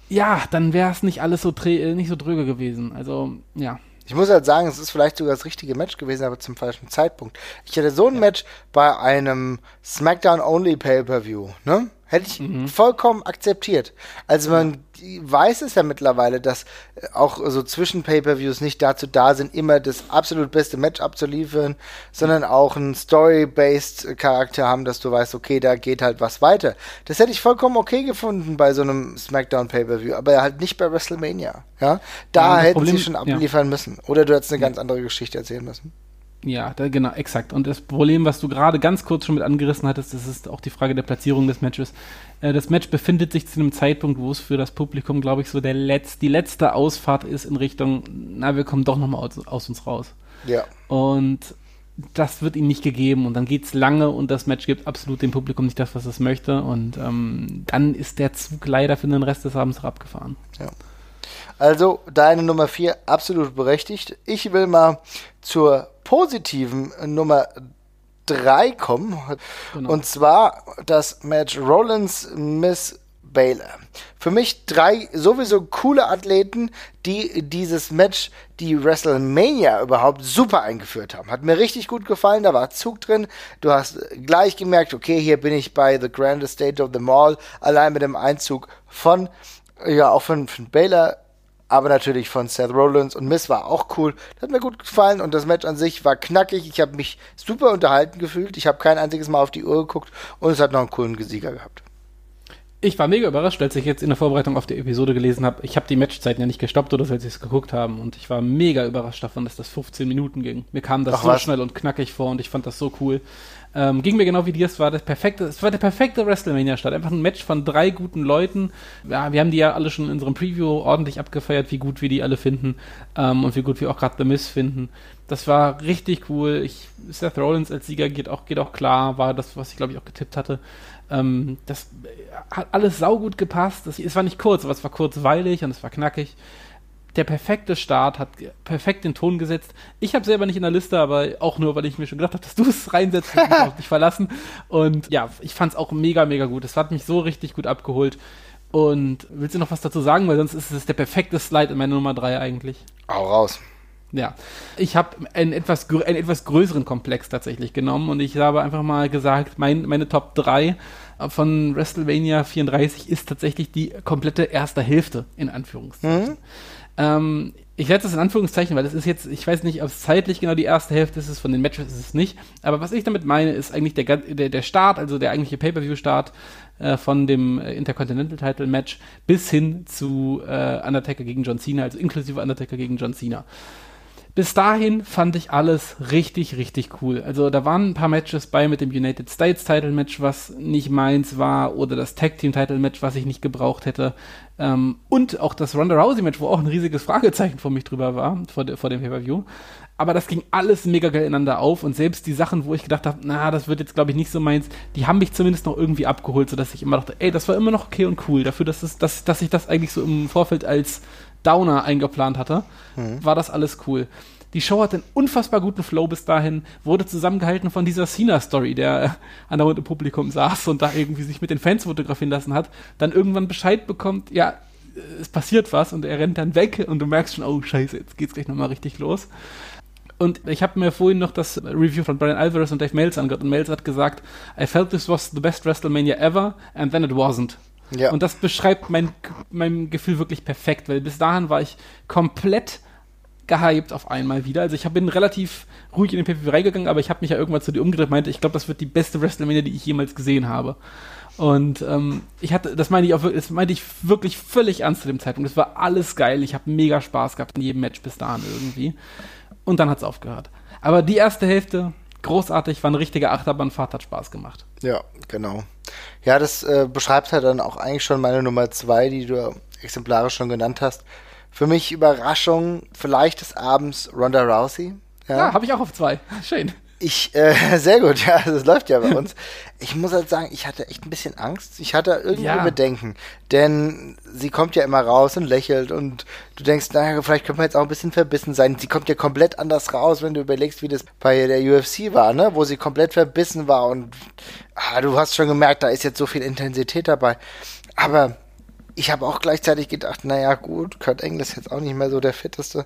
ja, dann wäre es nicht alles so äh, nicht so dröge gewesen. Also, ja. Ich muss halt sagen, es ist vielleicht sogar das richtige Match gewesen, aber zum falschen Zeitpunkt. Ich hätte so ein ja. Match bei einem SmackDown-Only Pay-Per-View, ne? Hätte ich mhm. vollkommen akzeptiert. Also man weiß es ja mittlerweile, dass äh, auch so zwischen Pay-per-Views nicht dazu da sind, immer das absolut beste Match abzuliefern, sondern auch einen Story-based Charakter haben, dass du weißt, okay, da geht halt was weiter. Das hätte ich vollkommen okay gefunden bei so einem SmackDown Pay-per-View, aber halt nicht bei WrestleMania. Ja, da ja, hätten Problem, sie schon abliefern ja. müssen. Oder du hättest eine ganz andere Geschichte erzählen müssen. Ja, da, genau, exakt. Und das Problem, was du gerade ganz kurz schon mit angerissen hattest, das ist auch die Frage der Platzierung des Matches. Äh, das Match befindet sich zu einem Zeitpunkt, wo es für das Publikum, glaube ich, so der Letz-, die letzte Ausfahrt ist in Richtung, na, wir kommen doch nochmal aus, aus uns raus. Ja. Und das wird ihm nicht gegeben und dann geht es lange und das Match gibt absolut dem Publikum nicht das, was es möchte und ähm, dann ist der Zug leider für den Rest des Abends abgefahren. Ja. Also deine Nummer 4 absolut berechtigt. Ich will mal zur positiven Nummer 3 kommen. Genau. Und zwar das Match Rollins Miss Baylor. Für mich drei sowieso coole Athleten, die dieses Match, die WrestleMania überhaupt super eingeführt haben. Hat mir richtig gut gefallen, da war Zug drin. Du hast gleich gemerkt, okay, hier bin ich bei The Grandest Stage of the Mall, allein mit dem Einzug von, ja, auch von, von Baylor aber natürlich von Seth Rollins und Miss war auch cool. Das hat mir gut gefallen und das Match an sich war knackig. Ich habe mich super unterhalten gefühlt. Ich habe kein einziges Mal auf die Uhr geguckt und es hat noch einen coolen Gesieger gehabt. Ich war mega überrascht, als ich jetzt in der Vorbereitung auf die Episode gelesen habe. Ich habe die Matchzeiten ja nicht gestoppt oder so, als sie es geguckt haben. Und ich war mega überrascht davon, dass das 15 Minuten ging. Mir kam das Ach, so was? schnell und knackig vor und ich fand das so cool. Ähm, ging mir genau wie dir, es war das perfekte, es war der perfekte WrestleMania-Start. Einfach ein Match von drei guten Leuten. Ja, wir haben die ja alle schon in unserem Preview ordentlich abgefeiert, wie gut wir die alle finden ähm, und wie gut wir auch gerade The Miss finden. Das war richtig cool. Ich, Seth Rollins als Sieger geht auch, geht auch klar, war das, was ich glaube ich auch getippt hatte. Ähm, das hat alles saugut gepasst. Das, es war nicht kurz, aber es war kurzweilig und es war knackig der perfekte Start, hat perfekt den Ton gesetzt. Ich habe selber nicht in der Liste, aber auch nur, weil ich mir schon gedacht habe, dass du es reinsetzt, ich mich auf dich verlassen. Und ja, ich fand es auch mega, mega gut. Es hat mich so richtig gut abgeholt. Und willst du noch was dazu sagen? Weil sonst ist es der perfekte Slide in meiner Nummer 3 eigentlich. Hau raus. Ja, ich habe einen etwas, einen etwas größeren Komplex tatsächlich genommen und ich habe einfach mal gesagt, mein, meine Top 3 von WrestleMania 34 ist tatsächlich die komplette erste Hälfte, in Anführungszeichen. Mhm. Ähm, ich setze das in Anführungszeichen, weil das ist jetzt, ich weiß nicht, ob es zeitlich genau die erste Hälfte ist, von den Matches ist es nicht. Aber was ich damit meine, ist eigentlich der, der, der Start, also der eigentliche Pay-Per-View-Start äh, von dem Intercontinental Title Match bis hin zu äh, Undertaker gegen John Cena, also inklusive Undertaker gegen John Cena bis dahin fand ich alles richtig, richtig cool. Also da waren ein paar Matches bei mit dem United States Title Match, was nicht meins war, oder das Tag Team Title Match, was ich nicht gebraucht hätte. Ähm, und auch das Ronda Rousey Match, wo auch ein riesiges Fragezeichen vor mich drüber war, vor, de, vor dem Pay-Per-View. Aber das ging alles mega geil ineinander auf und selbst die Sachen, wo ich gedacht habe, na, das wird jetzt glaube ich nicht so meins, die haben mich zumindest noch irgendwie abgeholt, sodass ich immer dachte, ey, das war immer noch okay und cool. Dafür, dass, es, dass, dass ich das eigentlich so im Vorfeld als Downer eingeplant hatte, mhm. war das alles cool. Die Show hat einen unfassbar guten Flow bis dahin, wurde zusammengehalten von dieser Cena-Story, der an der im Publikum saß und da irgendwie sich mit den Fans fotografieren lassen hat, dann irgendwann Bescheid bekommt, ja, es passiert was und er rennt dann weg und du merkst schon, oh scheiße, jetzt geht's gleich nochmal richtig los. Und ich habe mir vorhin noch das Review von Brian Alvarez und Dave Meltz angehört und Meltz hat gesagt, I felt this was the best WrestleMania ever and then it wasn't. Ja. Und das beschreibt mein, mein Gefühl wirklich perfekt, weil bis dahin war ich komplett gehypt auf einmal wieder. Also ich bin relativ ruhig in den PPV reingegangen, aber ich habe mich ja irgendwann zu dir umgedreht und meinte, ich glaube, das wird die beste WrestleMania, die ich jemals gesehen habe. Und ähm, ich hatte, das meine ich auch, das meinte ich wirklich völlig ernst zu dem Zeitpunkt. Das war alles geil. Ich habe mega Spaß gehabt in jedem Match bis dahin irgendwie. Und dann hat es aufgehört. Aber die erste Hälfte, großartig, war eine richtige Achterbahnfahrt, hat Spaß gemacht. Ja, genau. Ja, das äh, beschreibt halt dann auch eigentlich schon meine Nummer zwei, die du exemplarisch schon genannt hast. Für mich Überraschung, vielleicht des Abends Ronda Rousey. Ja, ja habe ich auch auf zwei. Schön. Ich, äh, sehr gut, ja, das läuft ja bei uns. Ich muss halt sagen, ich hatte echt ein bisschen Angst. Ich hatte irgendwie ja. Bedenken. Denn sie kommt ja immer raus und lächelt und du denkst, naja, vielleicht können wir jetzt auch ein bisschen verbissen sein. Sie kommt ja komplett anders raus, wenn du überlegst, wie das bei der UFC war, ne? Wo sie komplett verbissen war und ah, du hast schon gemerkt, da ist jetzt so viel Intensität dabei. Aber ich habe auch gleichzeitig gedacht, naja, gut, Kurt Angle ist jetzt auch nicht mehr so der fitteste.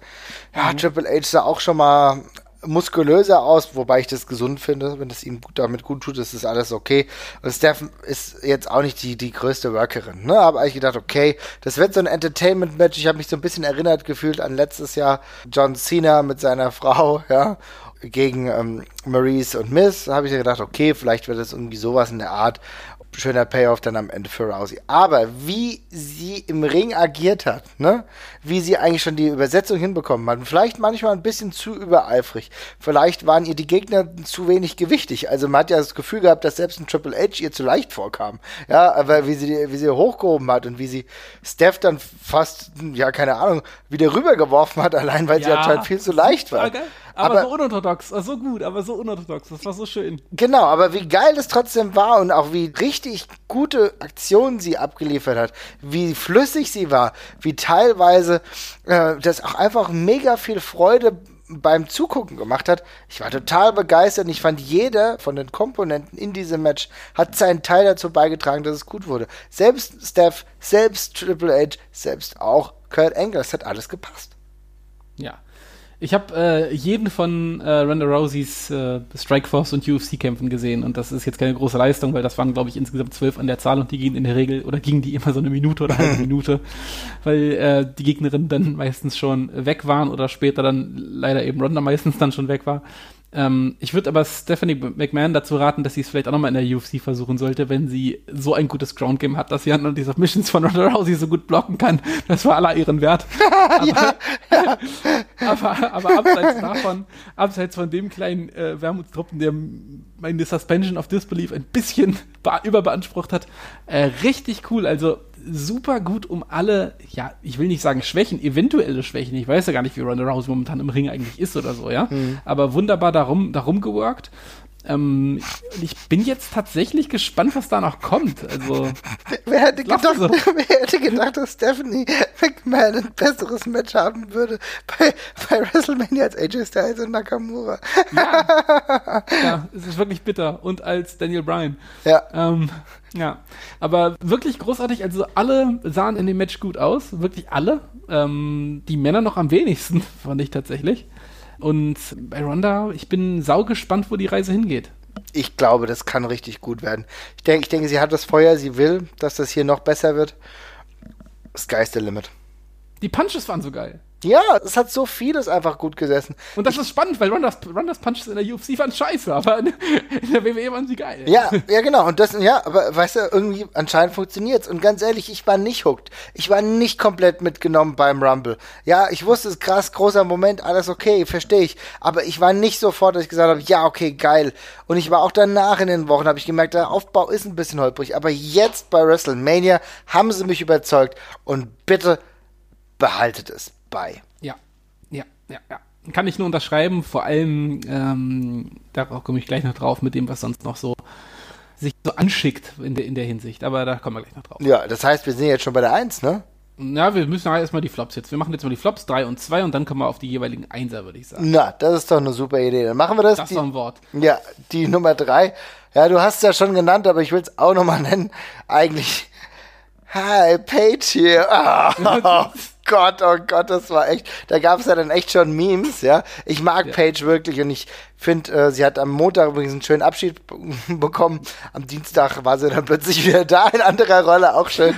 Ja, mhm. Triple H sah auch schon mal muskulöser aus, wobei ich das gesund finde, wenn das ihm gut, damit gut tut, ist das alles okay. Und Steph ist jetzt auch nicht die, die größte Workerin, ne? Aber ich gedacht, okay, das wird so ein Entertainment-Match. Ich habe mich so ein bisschen erinnert gefühlt an letztes Jahr John Cena mit seiner Frau, ja, gegen ähm, Maurice und Miss. Da habe ich gedacht, okay, vielleicht wird es irgendwie sowas in der Art schöner Payoff dann am Ende für Rousey. Aber wie sie im Ring agiert hat, ne? Wie sie eigentlich schon die Übersetzung hinbekommen hat. Vielleicht manchmal ein bisschen zu übereifrig. Vielleicht waren ihr die Gegner zu wenig gewichtig. Also man hat ja das Gefühl gehabt, dass selbst ein Triple H ihr zu leicht vorkam. Ja, aber wie sie, wie sie hochgehoben hat und wie sie Steph dann fast, ja, keine Ahnung, wieder rübergeworfen hat, allein weil ja, sie anscheinend viel zu leicht war. Okay. Aber, aber, so unorthodox, also so gut, aber so unorthodox, das war so schön. Genau, aber wie geil es trotzdem war und auch wie richtig gute Aktionen sie abgeliefert hat, wie flüssig sie war, wie teilweise äh, das auch einfach mega viel Freude beim Zugucken gemacht hat. Ich war total begeistert und ich fand, jeder von den Komponenten in diesem Match hat seinen Teil dazu beigetragen, dass es gut wurde. Selbst Steph, selbst Triple H, selbst auch Kurt Angle, es hat alles gepasst. Ja. Ich habe äh, jeden von äh, Ronda Rouseys äh, Strikeforce und UFC-Kämpfen gesehen und das ist jetzt keine große Leistung, weil das waren, glaube ich, insgesamt zwölf an der Zahl und die gingen in der Regel oder gingen die immer so eine Minute oder eine Minute, weil äh, die Gegnerinnen dann meistens schon weg waren oder später dann leider eben Ronda meistens dann schon weg war. Ähm, ich würde aber Stephanie McMahon dazu raten, dass sie es vielleicht auch nochmal in der UFC versuchen sollte, wenn sie so ein gutes Ground Game hat, dass sie an diese Missions von Ronda Rousey so gut blocken kann. Das war aller ihren Wert. aber, ja, ja. aber, aber abseits davon, abseits von dem kleinen äh, Wermutstruppen, der meine Suspension of Disbelief ein bisschen überbeansprucht hat, äh, richtig cool. Also super gut um alle, ja, ich will nicht sagen Schwächen, eventuelle Schwächen. Ich weiß ja gar nicht, wie Ronda Rousey momentan im Ring eigentlich ist oder so, ja. Mhm. Aber wunderbar darum, darum geworkt. Ähm, ich bin jetzt tatsächlich gespannt, was da noch kommt. Also, wer, hätte gedacht, so. wer hätte gedacht, dass Stephanie McMahon ein besseres Match haben würde bei, bei WrestleMania als AJ Styles und Nakamura? Ja. ja, es ist wirklich bitter. Und als Daniel Bryan. Ja. Ähm, ja, aber wirklich großartig. Also alle sahen in dem Match gut aus, wirklich alle. Ähm, die Männer noch am wenigsten, fand ich tatsächlich. Und bei Ronda, ich bin saugespannt, wo die Reise hingeht. Ich glaube, das kann richtig gut werden. Ich denke, ich denke, sie hat das Feuer, sie will, dass das hier noch besser wird. Sky's the limit. Die Punches waren so geil. Ja, es hat so vieles einfach gut gesessen. Und das ich, ist spannend, weil Rondas, Rondas Punches in der UFC waren scheiße, aber in, in, der WWE waren sie geil. Ja, ja, genau. Und das, ja, aber weißt du, irgendwie anscheinend funktioniert's. Und ganz ehrlich, ich war nicht hooked. Ich war nicht komplett mitgenommen beim Rumble. Ja, ich wusste, es ist krass, großer Moment, alles okay, verstehe ich. Aber ich war nicht sofort, dass ich gesagt habe, ja, okay, geil. Und ich war auch danach in den Wochen, habe ich gemerkt, der Aufbau ist ein bisschen holprig. Aber jetzt bei WrestleMania haben sie mich überzeugt. Und bitte behaltet es bei. Ja, ja, ja, ja. Kann ich nur unterschreiben, vor allem, ähm, darauf komme ich gleich noch drauf, mit dem, was sonst noch so sich so anschickt in der, in der Hinsicht. Aber da kommen wir gleich noch drauf. Ja, das heißt, wir sind jetzt schon bei der 1, ne? Na, wir müssen ja erstmal die Flops jetzt. Wir machen jetzt mal die Flops 3 und 2 und dann kommen wir auf die jeweiligen Einser, würde ich sagen. Na, das ist doch eine super Idee. Dann machen wir das. Das die, ist doch ein Wort. Ja, die Nummer 3. Ja, du hast es ja schon genannt, aber ich will es auch nochmal nennen. Eigentlich. Hi, Paige hier. Oh, Gott, oh Gott, das war echt. Da gab es ja dann echt schon Memes, ja. Ich mag Ja. Paige wirklich und ich finde, äh, sie hat am Montag übrigens einen schönen Abschied bekommen. Am Dienstag war sie dann plötzlich wieder da in anderer Rolle, auch schön.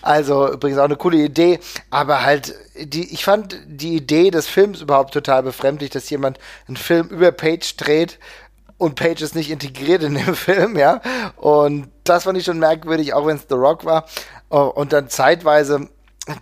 Also übrigens auch eine coole Idee, aber halt die, ich fand die Idee des Films überhaupt total befremdlich, dass jemand einen Film über Paige dreht und Paige ist nicht integriert in dem Film, ja. Und das fand ich schon merkwürdig, auch wenn es The Rock war. Oh, Und dann zeitweise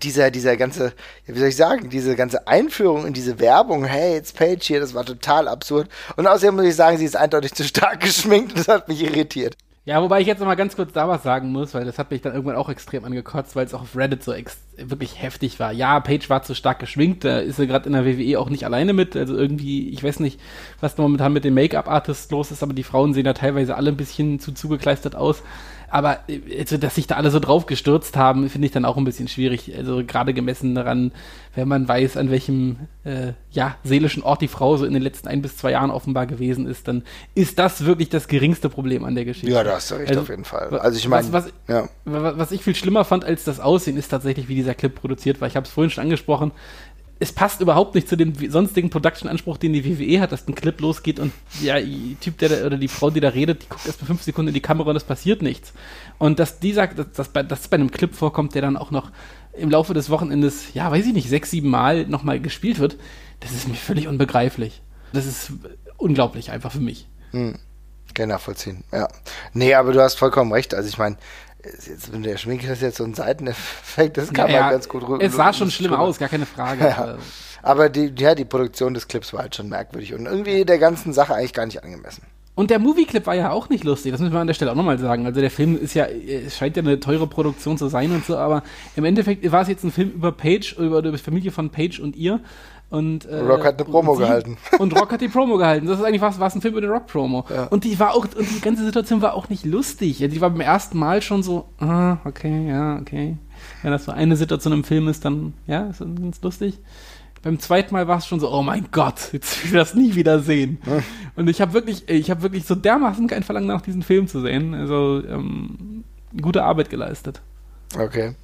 dieser, dieser ganze, wie soll ich sagen, diese ganze Einführung in diese Werbung, hey, it's Paige hier, das war total absurd. Und außerdem muss ich sagen, sie ist eindeutig zu stark geschminkt und das hat mich irritiert. Ja, wobei ich jetzt noch mal ganz kurz da was sagen muss, weil das hat mich dann irgendwann auch extrem angekotzt, weil es auch auf Reddit so wirklich heftig war. Ja, Paige war zu stark geschminkt, da ist sie gerade in der WWE auch nicht alleine mit. Also irgendwie, ich weiß nicht, was da momentan mit den Make-up-Artists los ist, aber die Frauen sehen da teilweise alle ein bisschen zu zugekleistert aus. Aber äh, also, dass sich da alle so drauf gestürzt haben, finde ich dann auch ein bisschen schwierig. Also gerade gemessen daran, wenn man weiß, an welchem äh, ja, seelischen Ort die Frau so in den letzten ein bis zwei Jahren offenbar gewesen ist, dann ist das wirklich das geringste Problem an der Geschichte. Ja, da hast du recht, Also, auf jeden Fall. Also ich meine, was- was- ja. Wa- Was ich viel schlimmer fand als das Aussehen, ist tatsächlich, wie dieser Clip produziert war. Ich habe es vorhin schon angesprochen. Es passt überhaupt nicht zu dem sonstigen Production-Anspruch, den die WWE hat, dass ein Clip losgeht und ja, die Typ, der da, oder die Frau, die da redet, die guckt erst mal fünf Sekunden in die Kamera und es passiert nichts. Und dass dieser, dass, dass, bei, dass bei einem Clip vorkommt, der dann auch noch im Laufe des Wochenendes, ja, weiß ich nicht, sechs, sieben Mal nochmal gespielt wird, das ist mir völlig unbegreiflich. Das ist unglaublich einfach für mich. Kann ich nachvollziehen, ja. Nee, aber du hast vollkommen recht. Also ich meine, jetzt, wenn der Schminke das jetzt so ein Seiteneffekt, das kann Ja, man ganz gut rü- Es sah schon schlimm aus, gar keine Frage. Ja. aber- Aber die, ja, die Produktion des Clips war halt schon merkwürdig und irgendwie der ganzen Sache eigentlich gar nicht angemessen. Und der Movie-Clip war ja auch nicht lustig, das müssen wir an der Stelle auch nochmal sagen. Also der Film ist ja, es scheint ja eine teure Produktion zu sein und so, aber im Endeffekt war es jetzt ein Film über Paige, über die Familie von Paige und ihr. Und, äh, Rock hat eine Promo und sie- gehalten. Und Rock hat die Promo gehalten. Das ist eigentlich was, was ein Film über den Rock-Promo. Ja. Und die war auch, und die ganze Situation war auch nicht lustig. Die war beim ersten Mal schon so, ah, okay, ja, okay. Wenn das so eine Situation im Film ist, dann, ja, ist ganz lustig. Beim zweiten Mal war es schon so, oh mein Gott, jetzt will ich das nie wieder sehen. Und ich habe wirklich, ich habe wirklich so dermaßen kein Verlangen nach diesen Film zu sehen. Also ähm, gute Arbeit geleistet. Okay.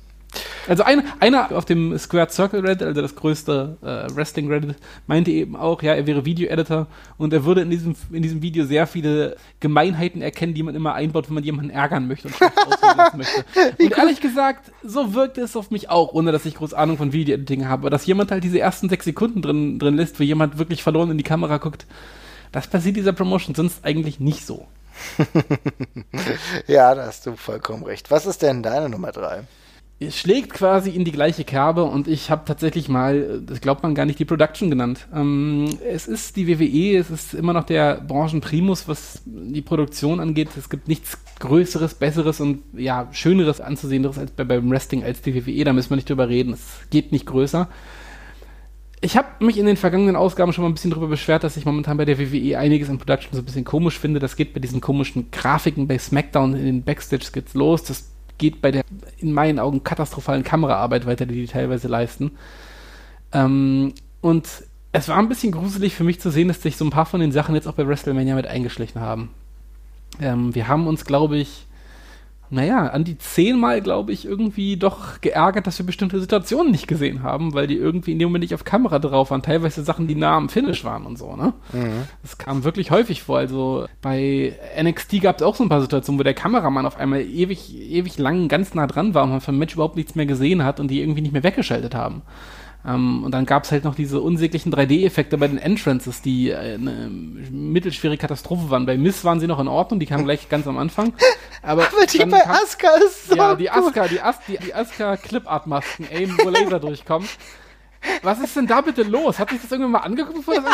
Also ein, einer auf dem Squared Circle Reddit, also das größte äh, Wrestling Reddit, meinte eben auch, ja, er wäre Video-Editor und er würde in diesem, in diesem Video sehr viele Gemeinheiten erkennen, die man immer einbaut, wenn man jemanden ärgern möchte und lassen möchte. Und ehrlich gesagt, so wirkt es auf mich auch, ohne dass ich groß Ahnung von Video-Editing habe, dass jemand halt diese ersten sechs Sekunden drin, drin lässt, wo jemand wirklich verloren in die Kamera guckt. Das passiert dieser Promotion sonst eigentlich nicht so. Ja, da hast du vollkommen recht. Was ist denn deine Nummer drei? Es schlägt quasi in die gleiche Kerbe und ich habe tatsächlich mal, das glaubt man gar nicht, die Production genannt. Ähm, es ist die WWE, es ist immer noch der Branchenprimus, was die Produktion angeht. Es gibt nichts Größeres, Besseres und ja, Schöneres anzusehenderes als bei, beim Wrestling als die WWE. Da müssen wir nicht drüber reden. Es geht nicht größer. Ich habe mich in den vergangenen Ausgaben schon mal ein bisschen darüber beschwert, dass ich momentan bei der WWE einiges in Production so ein bisschen komisch finde. Das geht bei diesen komischen Grafiken bei SmackDown in den Backstage-Skits los. Das geht bei der in meinen Augen katastrophalen Kameraarbeit weiter, die die teilweise leisten. Ähm, und es war ein bisschen gruselig für mich zu sehen, dass sich so ein paar von den Sachen jetzt auch bei WrestleMania mit eingeschlichen haben. Ähm, wir haben uns, glaube ich, naja, an die zehnmal, glaube ich, irgendwie doch geärgert, dass wir bestimmte Situationen nicht gesehen haben, weil die irgendwie in dem Moment nicht auf Kamera drauf waren. Teilweise Sachen, die nah am Finish waren und so, ne? Das kam wirklich häufig vor. Also bei NXT gab es auch so ein paar Situationen, wo der Kameramann auf einmal ewig, ewig lang ganz nah dran war und man vom Match überhaupt nichts mehr gesehen hat und die irgendwie nicht mehr weggeschaltet haben. Ähm, und dann gab es halt noch diese unsäglichen 3D-Effekte bei den Entrances, die äh, eine mittelschwere Katastrophe waren. Bei Miss waren sie noch in Ordnung, die kamen gleich ganz am Anfang. Aber, Aber die bei Asuka ist so ja, die. Aska, die, As die, die Aska Clip-Art-Masken, ey, wo Laser durchkommen. Was ist denn da bitte los? Hat sich das irgendwann mal angeguckt, bevor angeguckt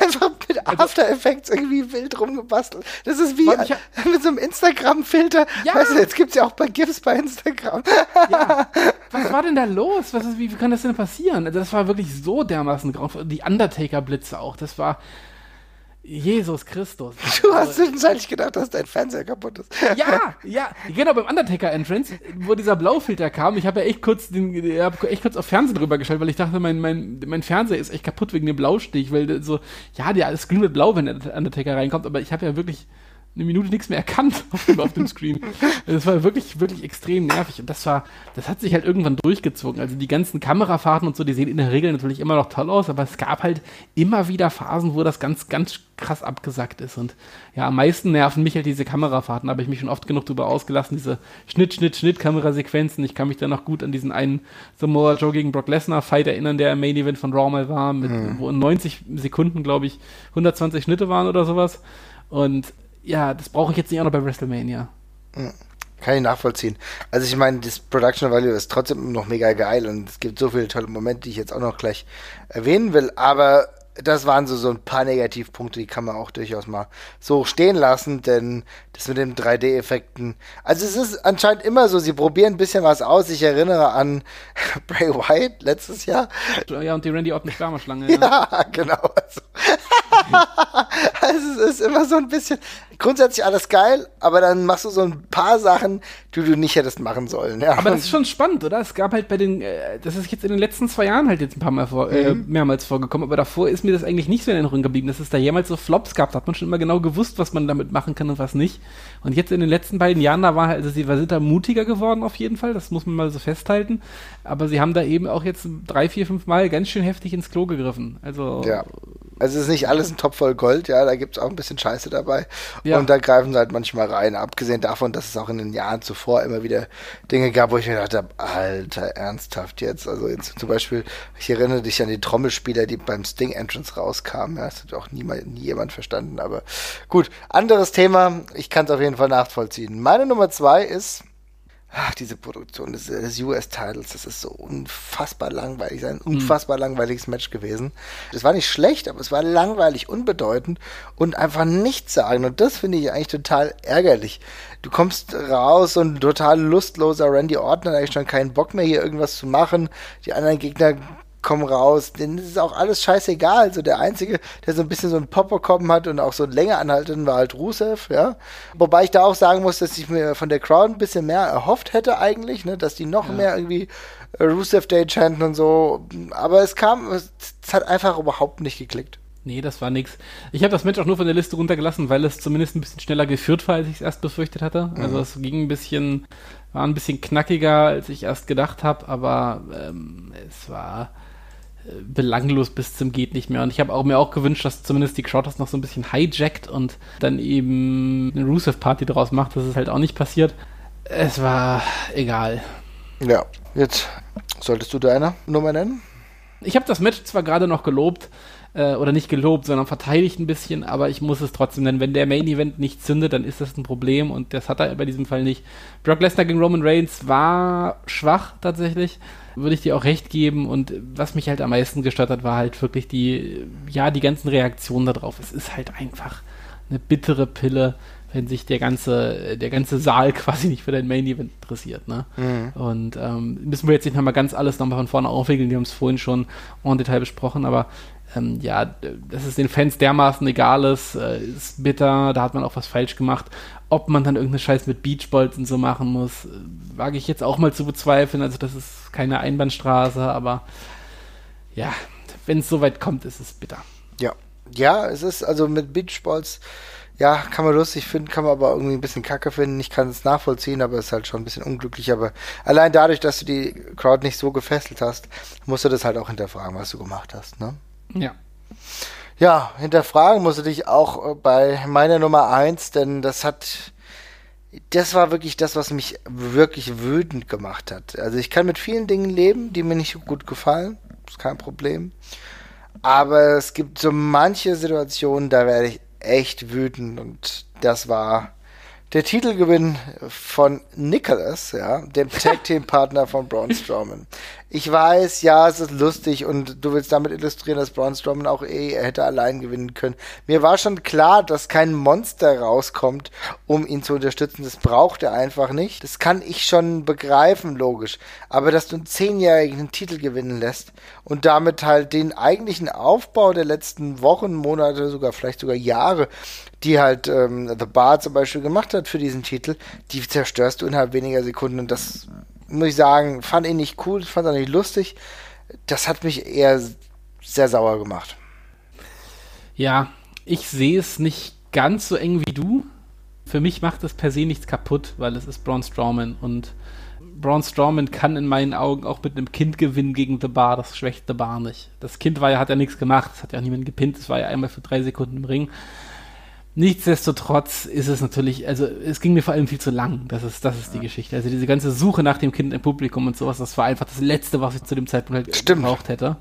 Einfach mit Also After Effects irgendwie wild rumgebastelt. Das ist wie ja- mit so einem Instagram-Filter. Ja. Weißt du, jetzt gibt's ja auch bei GIFs bei Instagram. Ja. Was war denn da los? Was ist, wie, wie kann das denn passieren? Also das war wirklich so dermaßen grauenvoll. Die Undertaker-Blitze auch. Das war. Jesus Christus. Du hast zwischenzeitlich gedacht, dass dein Fernseher kaputt ist. Ja, ja, genau beim Undertaker Entrance, wo dieser Blaufilter kam. Ich habe ja echt kurz den, ich hab echt kurz auf Fernsehen drüber geschaltet, weil ich dachte, mein, mein, mein Fernseher ist echt kaputt wegen dem Blaustich, weil so, ja, der alles glüht mit blau, wenn der Undertaker reinkommt, aber ich habe ja wirklich eine Minute nichts mehr erkannt auf dem, auf dem Screen. Das war wirklich, wirklich extrem nervig. Und das war, das hat sich halt irgendwann durchgezogen. Also die ganzen Kamerafahrten und so, die sehen in der Regel natürlich immer noch toll aus, aber es gab halt immer wieder Phasen, wo das ganz, ganz krass abgesackt ist. Und ja, am meisten nerven mich halt diese Kamerafahrten. Da habe ich mich schon oft genug drüber ausgelassen, diese Schnitt, Schnitt, Schnitt Kamerasequenzen. Ich kann mich da noch gut an diesen einen Samoa Joe gegen Brock Lesnar Fight erinnern, der im Main Event von Raw mal war, mit, mhm. wo in 90 Sekunden, glaube ich, 120 Schnitte waren oder sowas. Und ja, das brauche ich jetzt nicht auch noch bei WrestleMania. Hm. Kann ich nachvollziehen. Also ich meine, das Production Value ist trotzdem noch mega geil und es gibt so viele tolle Momente, die ich jetzt auch noch gleich erwähnen will, aber das waren so, so ein paar Negativpunkte, die kann man auch durchaus mal so stehen lassen, denn das mit den 3D-Effekten, also es ist anscheinend immer so, sie probieren ein bisschen was aus. Ich erinnere an Bray Wyatt letztes Jahr. Ja, und die Randy Orton Spermaschlange. Ja, ja genau. Also es ist immer so ein bisschen, grundsätzlich alles geil, aber dann machst du so ein paar Sachen, die du nicht hättest machen sollen. Ja. Aber das ist schon spannend, oder? Es gab halt bei den, äh, das ist jetzt in den letzten zwei Jahren halt jetzt ein paar Mal vor, äh, mhm. mehrmals vorgekommen, aber davor ist mir das eigentlich nicht so in Erinnerung geblieben, dass es da jemals so Flops gab. Da hat man schon immer genau gewusst, was man damit machen kann und was nicht. Und jetzt in den letzten beiden Jahren, da war halt, also sie sind da mutiger geworden auf jeden Fall, das muss man mal so festhalten. Aber sie haben da eben auch jetzt drei, vier, fünf Mal ganz schön heftig ins Klo gegriffen. Also. Ja. Also es ist nicht alles ein Topf voll Gold, ja, da gibt es auch ein bisschen Scheiße dabei. Ja. Und da greifen sie halt manchmal rein. Abgesehen davon, dass es auch in den Jahren zuvor immer wieder Dinge gab, wo ich mir gedacht habe, Alter, ernsthaft jetzt. Also jetzt zum Beispiel, ich erinnere dich an die Trommelspieler, die beim Sting Entrance rauskamen. Ja, das hat auch niemand, nie jemand verstanden. Aber gut, anderes Thema. Ich kann es auf jeden Fall nachvollziehen. Meine Nummer zwei ist ach, diese Produktion des, des US-Titles, das ist so unfassbar langweilig, ein mhm. unfassbar mhm. langweiliges Match gewesen. Es war nicht schlecht, aber es war langweilig, unbedeutend und einfach nichts sagen. Und das finde ich eigentlich total ärgerlich. Du kommst raus und total lustloser Randy Orton hat eigentlich schon keinen Bock mehr, hier irgendwas zu machen. Die anderen Gegner kommen raus. Denen ist auch alles scheißegal. Also der Einzige, der so ein bisschen so ein Pop bekommen hat und auch so länger anhalten, war halt Rusev, ja. Wobei ich da auch sagen muss, dass ich mir von der Crowd ein bisschen mehr erhofft hätte eigentlich, ne, dass die noch ja. mehr irgendwie äh, Rusev Day chanten und so. Aber es kam, es, es hat einfach überhaupt nicht geklickt. Nee, das war nix. Ich habe das Match auch nur von der Liste runtergelassen, weil es zumindest ein bisschen schneller geführt war, als ich es erst befürchtet hatte. Also mhm. es ging ein bisschen, war ein bisschen knackiger, als ich erst gedacht habe, aber ähm, es war belanglos bis zum geht nicht mehr. Und ich habe auch mir auch gewünscht, dass zumindest die Crowd das noch so ein bisschen hijackt und dann eben eine Rusev-Party draus macht. Das ist halt auch nicht passiert. Es war egal. Ja, jetzt solltest du deine Nummer nennen? Ich habe das Match zwar gerade noch gelobt, äh, oder nicht gelobt, sondern verteidigt ein bisschen, aber ich muss es trotzdem nennen. Wenn der Main Event nicht zündet, dann ist das ein Problem und das hat er bei diesem Fall nicht. Brock Lesnar gegen Roman Reigns war schwach tatsächlich, würde ich dir auch recht geben und was mich halt am meisten gestört hat, war halt wirklich die, ja, die ganzen Reaktionen darauf. Es ist halt einfach eine bittere Pille wenn sich der ganze, der ganze Saal quasi nicht für dein Main Event interessiert. Ne? Mhm. Und ähm, müssen wir jetzt nicht nochmal ganz alles nochmal von vorne aufregeln, wir haben es vorhin schon en Detail besprochen, aber ähm, ja, dass es den Fans dermaßen egal ist, äh, ist bitter, da hat man auch was falsch gemacht. Ob man dann irgendeine Scheiß mit Beachballs und so machen muss, äh, wage ich jetzt auch mal zu bezweifeln. Also das ist keine Einbahnstraße, aber ja, wenn es soweit kommt, ist es bitter. Ja, ja, es ist also mit Beachballs, ja, kann man lustig finden, kann man aber irgendwie ein bisschen kacke finden. Ich kann es nachvollziehen, aber es ist halt schon ein bisschen unglücklich. Aber allein dadurch, dass du die Crowd nicht so gefesselt hast, musst du das halt auch hinterfragen, was du gemacht hast, ne? Ja. Ja, hinterfragen musst du dich auch äh, bei meiner Nummer eins, denn das hat, das war wirklich das, was mich wirklich wütend gemacht hat. Also ich kann mit vielen Dingen leben, die mir nicht so gut gefallen, ist kein Problem. Aber es gibt so manche Situationen, da werde ich echt wütend und das war der Titelgewinn von Nicholas, ja, dem Tag Team Partner von Braun Strowman. Ich weiß, ja, es ist lustig und du willst damit illustrieren, dass Braun Strowman auch eh hätte allein gewinnen können. Mir war schon klar, dass kein Monster rauskommt, um ihn zu unterstützen. Das braucht er einfach nicht. Das kann ich schon begreifen, logisch. Aber dass du einen Zehnjährigen Titel gewinnen lässt und damit halt den eigentlichen Aufbau der letzten Wochen, Monate, sogar vielleicht sogar Jahre, die halt ähm, The Bar zum Beispiel gemacht hat für diesen Titel, die zerstörst du innerhalb weniger Sekunden und das muss ich sagen, fand ihn nicht cool, fand er nicht lustig. Das hat mich eher sehr sauer gemacht. Ja, ich sehe es nicht ganz so eng wie du. Für mich macht es per se nichts kaputt, weil es ist Braun Strowman und Braun Strowman kann in meinen Augen auch mit einem Kind gewinnen gegen The Bar. Das schwächt The Bar nicht. Das Kind war ja, hat ja nichts gemacht. Es hat ja niemand gepinnt. Es war ja einmal für drei Sekunden im Ring. Nichtsdestotrotz ist es natürlich, also es ging mir vor allem viel zu lang. Das ist, das ist die Geschichte. Also diese ganze Suche nach dem Kind im Publikum und sowas, das war einfach das Letzte, was ich zu dem Zeitpunkt halt Stimmt. gebraucht hätte.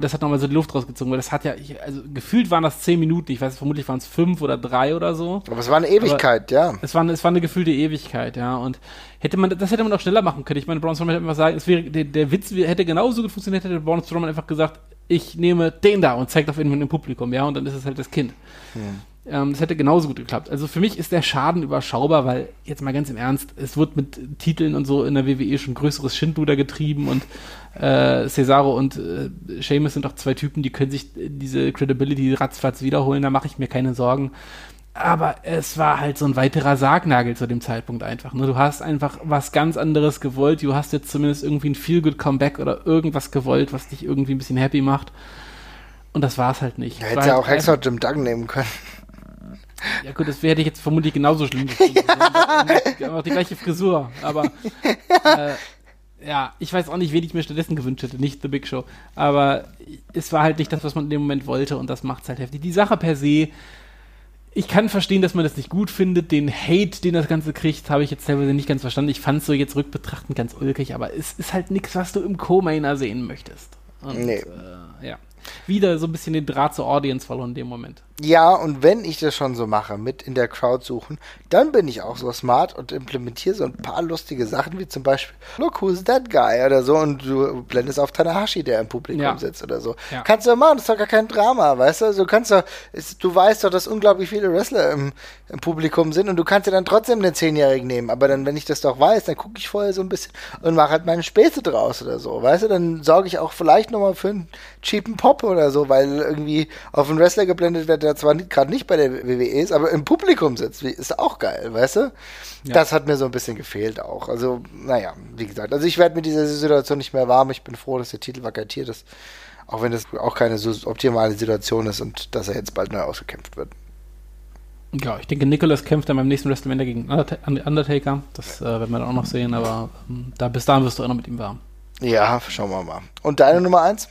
Das hat nochmal so die Luft rausgezogen, weil das hat ja, ich, also gefühlt waren das zehn Minuten, ich weiß, vermutlich waren es fünf oder drei oder so. Aber es war eine Ewigkeit, Aber ja. Es war, es war eine gefühlte Ewigkeit, ja. Und hätte man, das hätte man auch schneller machen können. Ich meine, Braun Strowman hätte einfach sagen, es wäre, der, der Witz hätte genauso gut funktioniert, hätte Braun Strowman einfach gesagt, ich nehme den da und zeigt auf ihn im Publikum, ja, und dann ist es halt das Kind. Hm. Ähm, das hätte genauso gut geklappt. Also für mich ist der Schaden überschaubar, weil, jetzt mal ganz im Ernst, es wird mit Titeln und so in der WWE schon größeres Schindluder getrieben und äh, Cesaro und äh, Sheamus sind doch zwei Typen, die können sich diese Credibility ratzfatz wiederholen, da mache ich mir keine Sorgen. Aber es war halt so ein weiterer Sargnagel zu dem Zeitpunkt einfach. Ne? Du hast einfach was ganz anderes gewollt. Du hast jetzt zumindest irgendwie ein Feel-Good-Comeback oder irgendwas gewollt, was dich irgendwie ein bisschen happy macht. Und das war es halt nicht. Ja, hätte ja halt auch Hexer Jim Duggan nehmen können. Ja gut, das hätte ich jetzt vermutlich genauso schlimm gefunden. Ja. Auch die gleiche Frisur, aber äh, ja, ich weiß auch nicht, wen ich mir stattdessen gewünscht hätte, nicht The Big Show. Aber es war halt nicht das, was man in dem Moment wollte und das macht es halt heftig. Die Sache per se, ich kann verstehen, dass man das nicht gut findet. Den Hate, den das Ganze kriegt, habe ich jetzt teilweise nicht ganz verstanden. Ich fand es so jetzt rückbetrachtend ganz ulkig, aber es ist halt nichts, was du im Co-Mainer sehen möchtest. Und, nee. Äh, ja wieder so ein bisschen den Draht zur Audience verloren in dem Moment. Ja, und wenn ich das schon so mache, mit in der Crowd suchen, dann bin ich auch so smart und implementiere so ein paar lustige Sachen, wie zum Beispiel, look, who's that guy oder so, und du blendest auf Tanahashi, der im Publikum ja. sitzt oder so. Ja. Kannst du machen, das ist doch gar kein Drama, weißt du? Also du kannst doch, du weißt doch, dass unglaublich viele Wrestler im, im Publikum sind und du kannst ja dann trotzdem den Zehnjährigen nehmen, aber dann, wenn ich das doch weiß, dann gucke ich vorher so ein bisschen und mache halt meine Späße draus oder so, weißt du? Dann sorge ich auch vielleicht nochmal für einen cheapen Pop oder so, weil irgendwie auf einen Wrestler geblendet wird, der zwar gerade nicht bei der WWE ist, aber im Publikum sitzt. Ist auch geil, weißt du? Ja. Das hat mir so ein bisschen gefehlt auch. Also, naja, wie gesagt, also ich werde mit dieser Situation nicht mehr warm. Ich bin froh, dass der Titel vakantiert ist. Auch wenn das auch keine so optimale Situation ist und dass er jetzt bald neu ausgekämpft wird. Ja, ich denke, Nicholas kämpft dann beim nächsten WrestleMania gegen Undertaker. Das äh, werden wir dann auch noch sehen, aber ähm, da, bis dahin wirst du auch noch mit ihm warm. Ja, schauen wir mal. Und deine Nummer eins?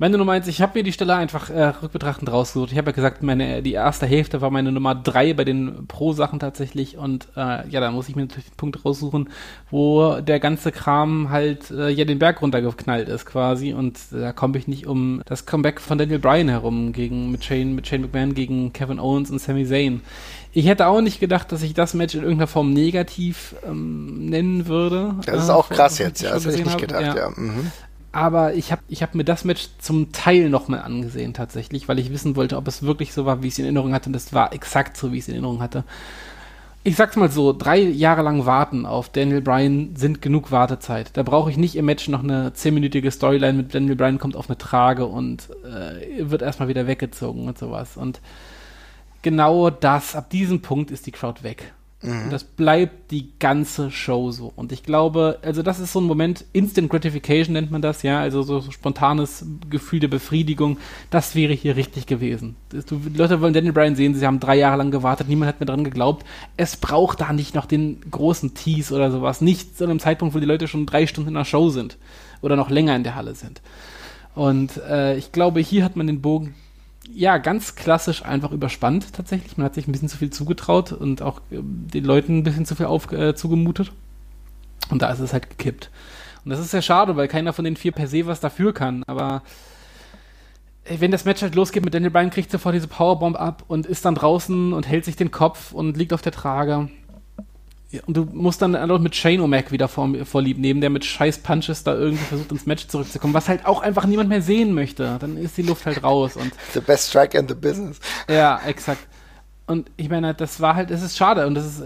Meine Nummer eins, ich habe mir die Stelle einfach äh, rückbetrachtend rausgesucht. Ich habe ja gesagt, meine, die erste Hälfte war meine Nummer drei bei den Pro-Sachen tatsächlich. Und äh, ja, da muss ich mir natürlich den Punkt raussuchen, wo der ganze Kram halt äh, ja den Berg runtergeknallt ist quasi. Und da komme ich nicht um das Comeback von Daniel Bryan herum gegen mit Shane, mit Shane McMahon gegen Kevin Owens und Sami Zayn. Ich hätte auch nicht gedacht, dass ich das Match in irgendeiner Form negativ ähm, nennen würde. Das ist auch äh, krass jetzt, ja. Das hätte ich nicht gedacht, ja. ja. Mhm aber ich habe ich hab mir das Match zum Teil nochmal angesehen tatsächlich, weil ich wissen wollte, ob es wirklich so war, wie ich es in Erinnerung hatte. Und es war exakt so, wie ich es in Erinnerung hatte. Ich sag's mal so, drei Jahre lang warten auf Daniel Bryan sind genug Wartezeit. Da brauche ich nicht im Match noch eine zehnminütige Storyline mit Daniel Bryan kommt auf eine Trage und äh, wird erstmal wieder weggezogen und sowas. Und genau das, ab diesem Punkt ist die Crowd weg. Mhm. Und das bleibt die ganze Show so. Und ich glaube, also das ist so ein Moment, Instant Gratification nennt man das, ja, also so, so spontanes Gefühl der Befriedigung. Das wäre hier richtig gewesen. Du, Leute wollen Daniel Bryan sehen, sie haben drei Jahre lang gewartet, niemand hat mehr dran geglaubt. Es braucht da nicht noch den großen Tease oder sowas. Nicht zu einem Zeitpunkt, wo die Leute schon drei Stunden in der Show sind oder noch länger in der Halle sind. Und äh, ich glaube, hier hat man den Bogen ja, ganz klassisch einfach überspannt tatsächlich. Man hat sich ein bisschen zu viel zugetraut und auch äh, den Leuten ein bisschen zu viel auf, äh, zugemutet. Und da ist es halt gekippt. Und das ist sehr schade, weil keiner von den vier per se was dafür kann. Aber wenn das Match halt losgeht mit Daniel Bryan, kriegt sofort diese Powerbomb ab und ist dann draußen und hält sich den Kopf und liegt auf der Trage. Und du musst dann noch mit Shane O'Mac wieder vor, vorlieb nehmen, der mit scheiß Punches da irgendwie versucht ins Match zurückzukommen, was halt auch einfach niemand mehr sehen möchte. Dann ist die Luft halt raus und. The best striker in the business. Ja, exakt. Und ich meine, das war halt, es ist schade und das ist,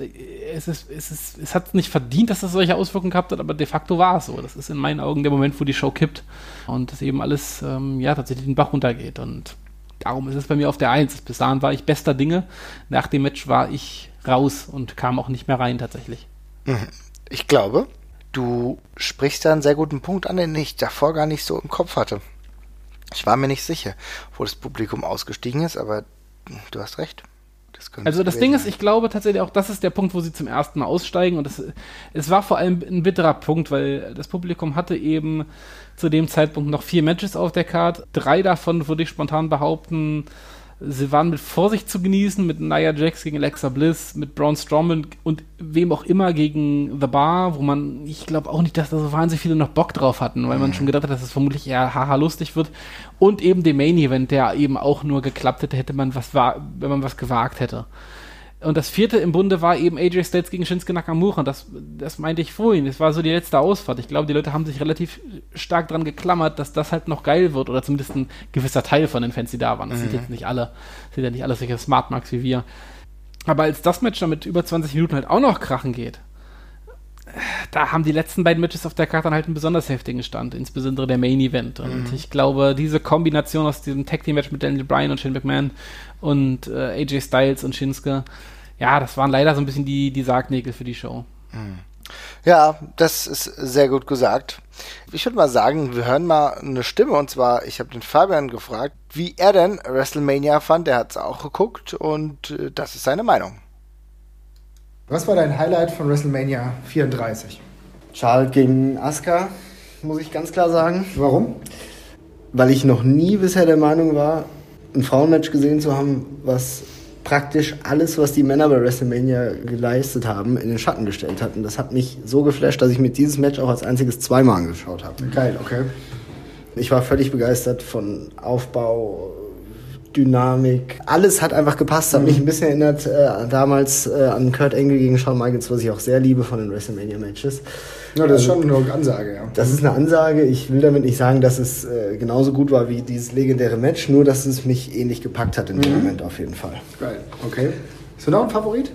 es ist, es ist, es hat nicht verdient, dass das solche Auswirkungen gehabt hat, aber de facto war es so. Das ist in meinen Augen der Moment, wo die Show kippt und das eben alles, ähm, ja, tatsächlich den Bach runtergeht und darum ist es bei mir auf der Eins. Bis dahin war ich bester Dinge. Nach dem Match war ich raus und kam auch nicht mehr rein tatsächlich. Mhm. Ich glaube, du sprichst da einen sehr guten Punkt an, den ich davor gar nicht so im Kopf hatte. Ich war mir nicht sicher, wo das Publikum ausgestiegen ist, aber du hast recht. Das also das Ding ist, ich glaube tatsächlich auch, das ist der Punkt, wo sie zum ersten Mal aussteigen und das, es war vor allem ein bitterer Punkt, weil das Publikum hatte eben zu dem Zeitpunkt noch vier Matches auf der Card. Drei davon würde ich spontan behaupten, sie waren mit Vorsicht zu genießen, mit Nia Jax gegen Alexa Bliss, mit Braun Strowman und wem auch immer gegen The Bar, wo man, ich glaube auch nicht, dass da so wahnsinnig viele noch Bock drauf hatten, weil man mhm. schon gedacht hat, dass es vermutlich eher haha lustig wird. Und eben dem Main Event, der eben auch nur geklappt hätte, hätte man was, wenn man was gewagt hätte. Und das vierte im Bunde war eben AJ Styles gegen Shinsuke Nakamura. Das, das meinte ich vorhin. Das war so die letzte Ausfahrt. Ich glaube, die Leute haben sich relativ stark dran geklammert, dass das halt noch geil wird. Oder zumindest ein gewisser Teil von den Fans, die da waren. Das mhm. sind jetzt nicht alle. Das sind ja nicht alle solche Smart Marks wie wir. Aber als das Match dann mit über 20 Minuten halt auch noch krachen geht, da haben die letzten beiden Matches auf der Karte dann halt einen besonders heftigen Stand, insbesondere der Main Event. Und mhm. ich glaube, diese Kombination aus diesem Tag Team Match mit Daniel Bryan und Shane McMahon und äh, AJ Styles und Shinsuke, ja, das waren leider so ein bisschen die, die Sargnägel für die Show. Mhm. Ja, das ist sehr gut gesagt. Ich würde mal sagen, wir hören mal eine Stimme und zwar, ich habe den Fabian gefragt, wie er denn WrestleMania fand. Er hat es auch geguckt und äh, das ist seine Meinung. Was war dein Highlight von WrestleMania 34? Charlotte gegen Asuka, muss ich ganz klar sagen. Warum? Weil ich noch nie bisher der Meinung war, ein Frauenmatch gesehen zu haben, was praktisch alles, was die Männer bei WrestleMania geleistet haben, in den Schatten gestellt hat. Und das hat mich so geflasht, dass ich mir dieses Match auch als einziges zweimal angeschaut habe. Geil, okay. Ich war völlig begeistert von Aufbau, Dynamik. Alles hat einfach gepasst. Hat mhm. mich ein bisschen erinnert äh, damals äh, an Kurt Angle gegen Shawn Michaels, was ich auch sehr liebe von den WrestleMania-Matches. Ja, das ist schon eine Ansage, ja. Das ist eine Ansage. Ich will damit nicht sagen, dass es äh, genauso gut war wie dieses legendäre Match, nur dass es mich ähnlich gepackt hat in dem mhm. Moment auf jeden Fall. Geil, okay. Ist du noch ein Favorit?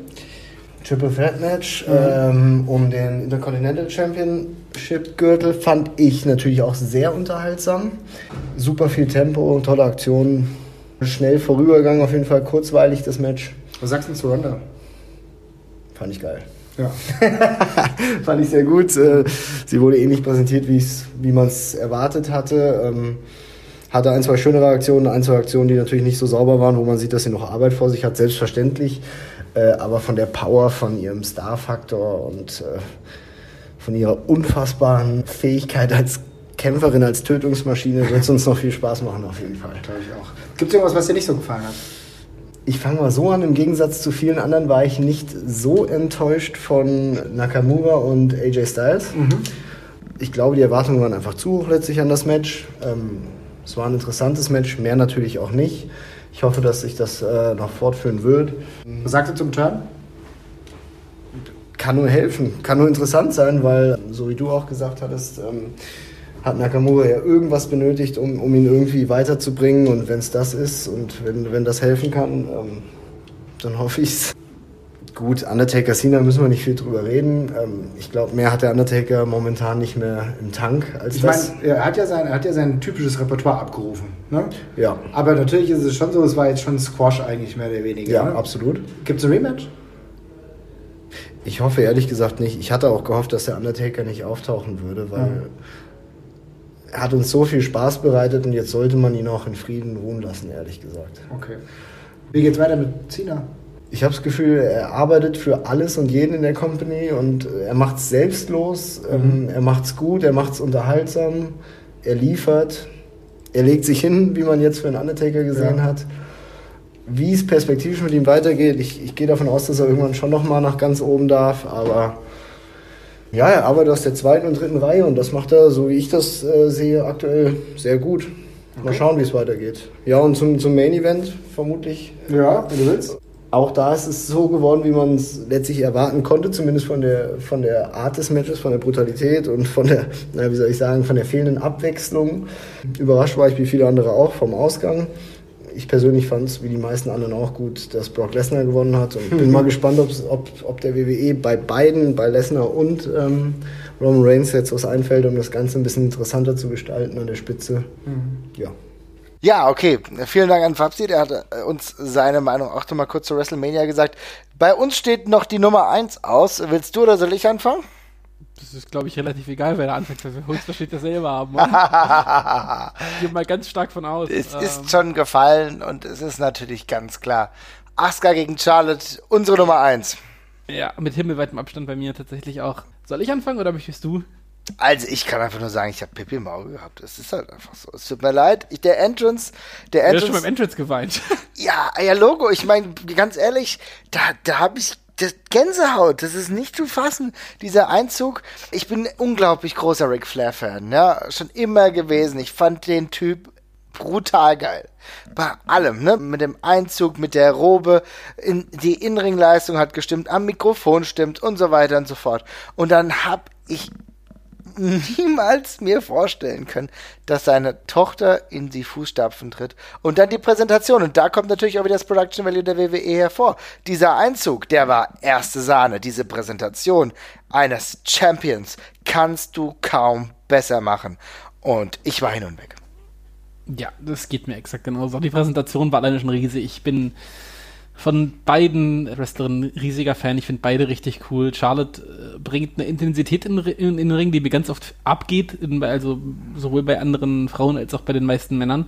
Triple Threat Match mhm. ähm, um den Intercontinental Championship Gürtel fand ich natürlich auch sehr unterhaltsam. Super viel Tempo, tolle Aktionen Schnell vorübergegangen, auf jeden Fall kurzweilig das Match. Was sagst du zu Ronda? Fand ich geil. Ja. Fand ich sehr gut. Äh, sie wurde ähnlich präsentiert, wie man es erwartet hatte. Ähm, hatte ein, zwei schönere Aktionen, ein, zwei Aktionen, die natürlich nicht so sauber waren, wo man sieht, dass sie noch Arbeit vor sich hat, selbstverständlich. Äh, aber von der Power, von ihrem Star-Faktor und äh, von ihrer unfassbaren Fähigkeit als Kämpferin, als Tötungsmaschine wird es uns noch viel Spaß machen, auf jeden Fall. Glaube ich auch. Gibt es irgendwas, was dir nicht so gefallen hat? Ich fange mal so an, im Gegensatz zu vielen anderen war ich nicht so enttäuscht von Nakamura und AJ Styles. Mhm. Ich glaube, die Erwartungen waren einfach zu hoch letztlich an das Match. Ähm, es war ein interessantes Match, mehr natürlich auch nicht. Ich hoffe, dass sich das äh, noch fortführen wird. Was sagt ihr zum Turn? Kann nur helfen, kann nur interessant sein, weil, so wie du auch gesagt hattest, ähm, hat Nakamura ja irgendwas benötigt, um, um ihn irgendwie weiterzubringen. Und wenn es das ist und wenn, wenn das helfen kann, ähm, dann hoffe ich es. Gut, Undertaker Cena müssen wir nicht viel drüber reden. Ähm, ich glaube, mehr hat der Undertaker momentan nicht mehr im Tank als ich das. Ich meine, er hat ja sein, er hat ja sein typisches Repertoire abgerufen. Ne? Ja. Aber natürlich ist es schon so, es war jetzt schon Squash eigentlich mehr oder weniger. Ja, ne? absolut. Gibt es ein Rematch? Ich hoffe ehrlich gesagt nicht. Ich hatte auch gehofft, dass der Undertaker nicht auftauchen würde, weil. Er hat uns so viel Spaß bereitet und jetzt sollte man ihn auch in Frieden ruhen lassen, ehrlich gesagt. Okay. Wie geht's weiter mit Cena? Ich habe das Gefühl, er arbeitet für alles und jeden in der Company und er macht es selbstlos, ähm, mhm. er macht es gut, er macht es unterhaltsam, er liefert, er legt sich hin, wie man jetzt für einen Undertaker gesehen ja. hat. Wie es perspektivisch mit ihm weitergeht, ich, ich gehe davon aus, dass er irgendwann schon nochmal nach ganz oben darf, aber ja, er arbeitet aus der zweiten und dritten Reihe und das macht er, so wie ich das äh, sehe, aktuell sehr gut. Okay. Mal schauen, wie es weitergeht. Ja, und zum, zum Main Event vermutlich. Ja, wenn du willst. auch da ist es so geworden, wie man es letztlich erwarten konnte, zumindest von der, von der Art des Matches, von der Brutalität und von der, na, wie soll ich sagen, von der fehlenden Abwechslung. Überrascht war ich wie viele andere auch vom Ausgang. Ich persönlich fand es, wie die meisten anderen auch gut, dass Brock Lesnar gewonnen hat und bin mal gespannt, ob, ob der WWE bei beiden, bei Lesnar und ähm, Roman Reigns jetzt was einfällt, um das Ganze ein bisschen interessanter zu gestalten an der Spitze. Mhm. Ja. Ja, okay. Vielen Dank an Fabsi. Der hat äh, uns seine Meinung auch noch mal kurz zu WrestleMania gesagt. Bei uns steht noch die Nummer 1 aus. Willst du oder soll ich anfangen? Das ist, glaube ich, relativ egal, wer da anfängt, weil wir höchstwahrscheinlich dasselbe haben. ich gehe mal ganz stark von aus. Es ähm. ist schon gefallen und es ist natürlich ganz klar. Asuka gegen Charlotte, unsere Nummer 1. Ja, mit himmelweitem Abstand bei mir tatsächlich auch. Soll ich anfangen oder möchtest du? Also ich kann einfach nur sagen, ich habe Pippi im Auge gehabt. Es ist halt einfach so. Es tut mir leid. Ich, der Entrance, der Entrance. Du hast schon beim Entrance geweint. Ja, ja, Logo. Ich meine, ganz ehrlich, da, da habe ich das Gänsehaut. Das ist nicht zu fassen. Dieser Einzug. Ich bin unglaublich großer Ric Flair Fan. Ja, schon immer gewesen. Ich fand den Typ brutal geil. Bei allem, ne? Mit dem Einzug, mit der Robe, in, die Inringleistung hat gestimmt, am Mikrofon stimmt und so weiter und so fort. Und dann hab ich niemals mir vorstellen können, dass seine Tochter in die Fußstapfen tritt. Und dann die Präsentation. Und da kommt natürlich auch wieder das Production Value der WWE hervor. Dieser Einzug, der war erste Sahne. Diese Präsentation eines Champions kannst du kaum besser machen. Und ich war hin und weg. Ja, das geht mir exakt genauso. Die Präsentation war alleine schon riesig. Ich bin von beiden Wrestlerinnen riesiger Fan. Ich finde beide richtig cool. Charlotte äh, bringt eine Intensität in, in, in, den Ring, die mir ganz oft abgeht, in, also sowohl bei anderen Frauen als auch bei den meisten Männern.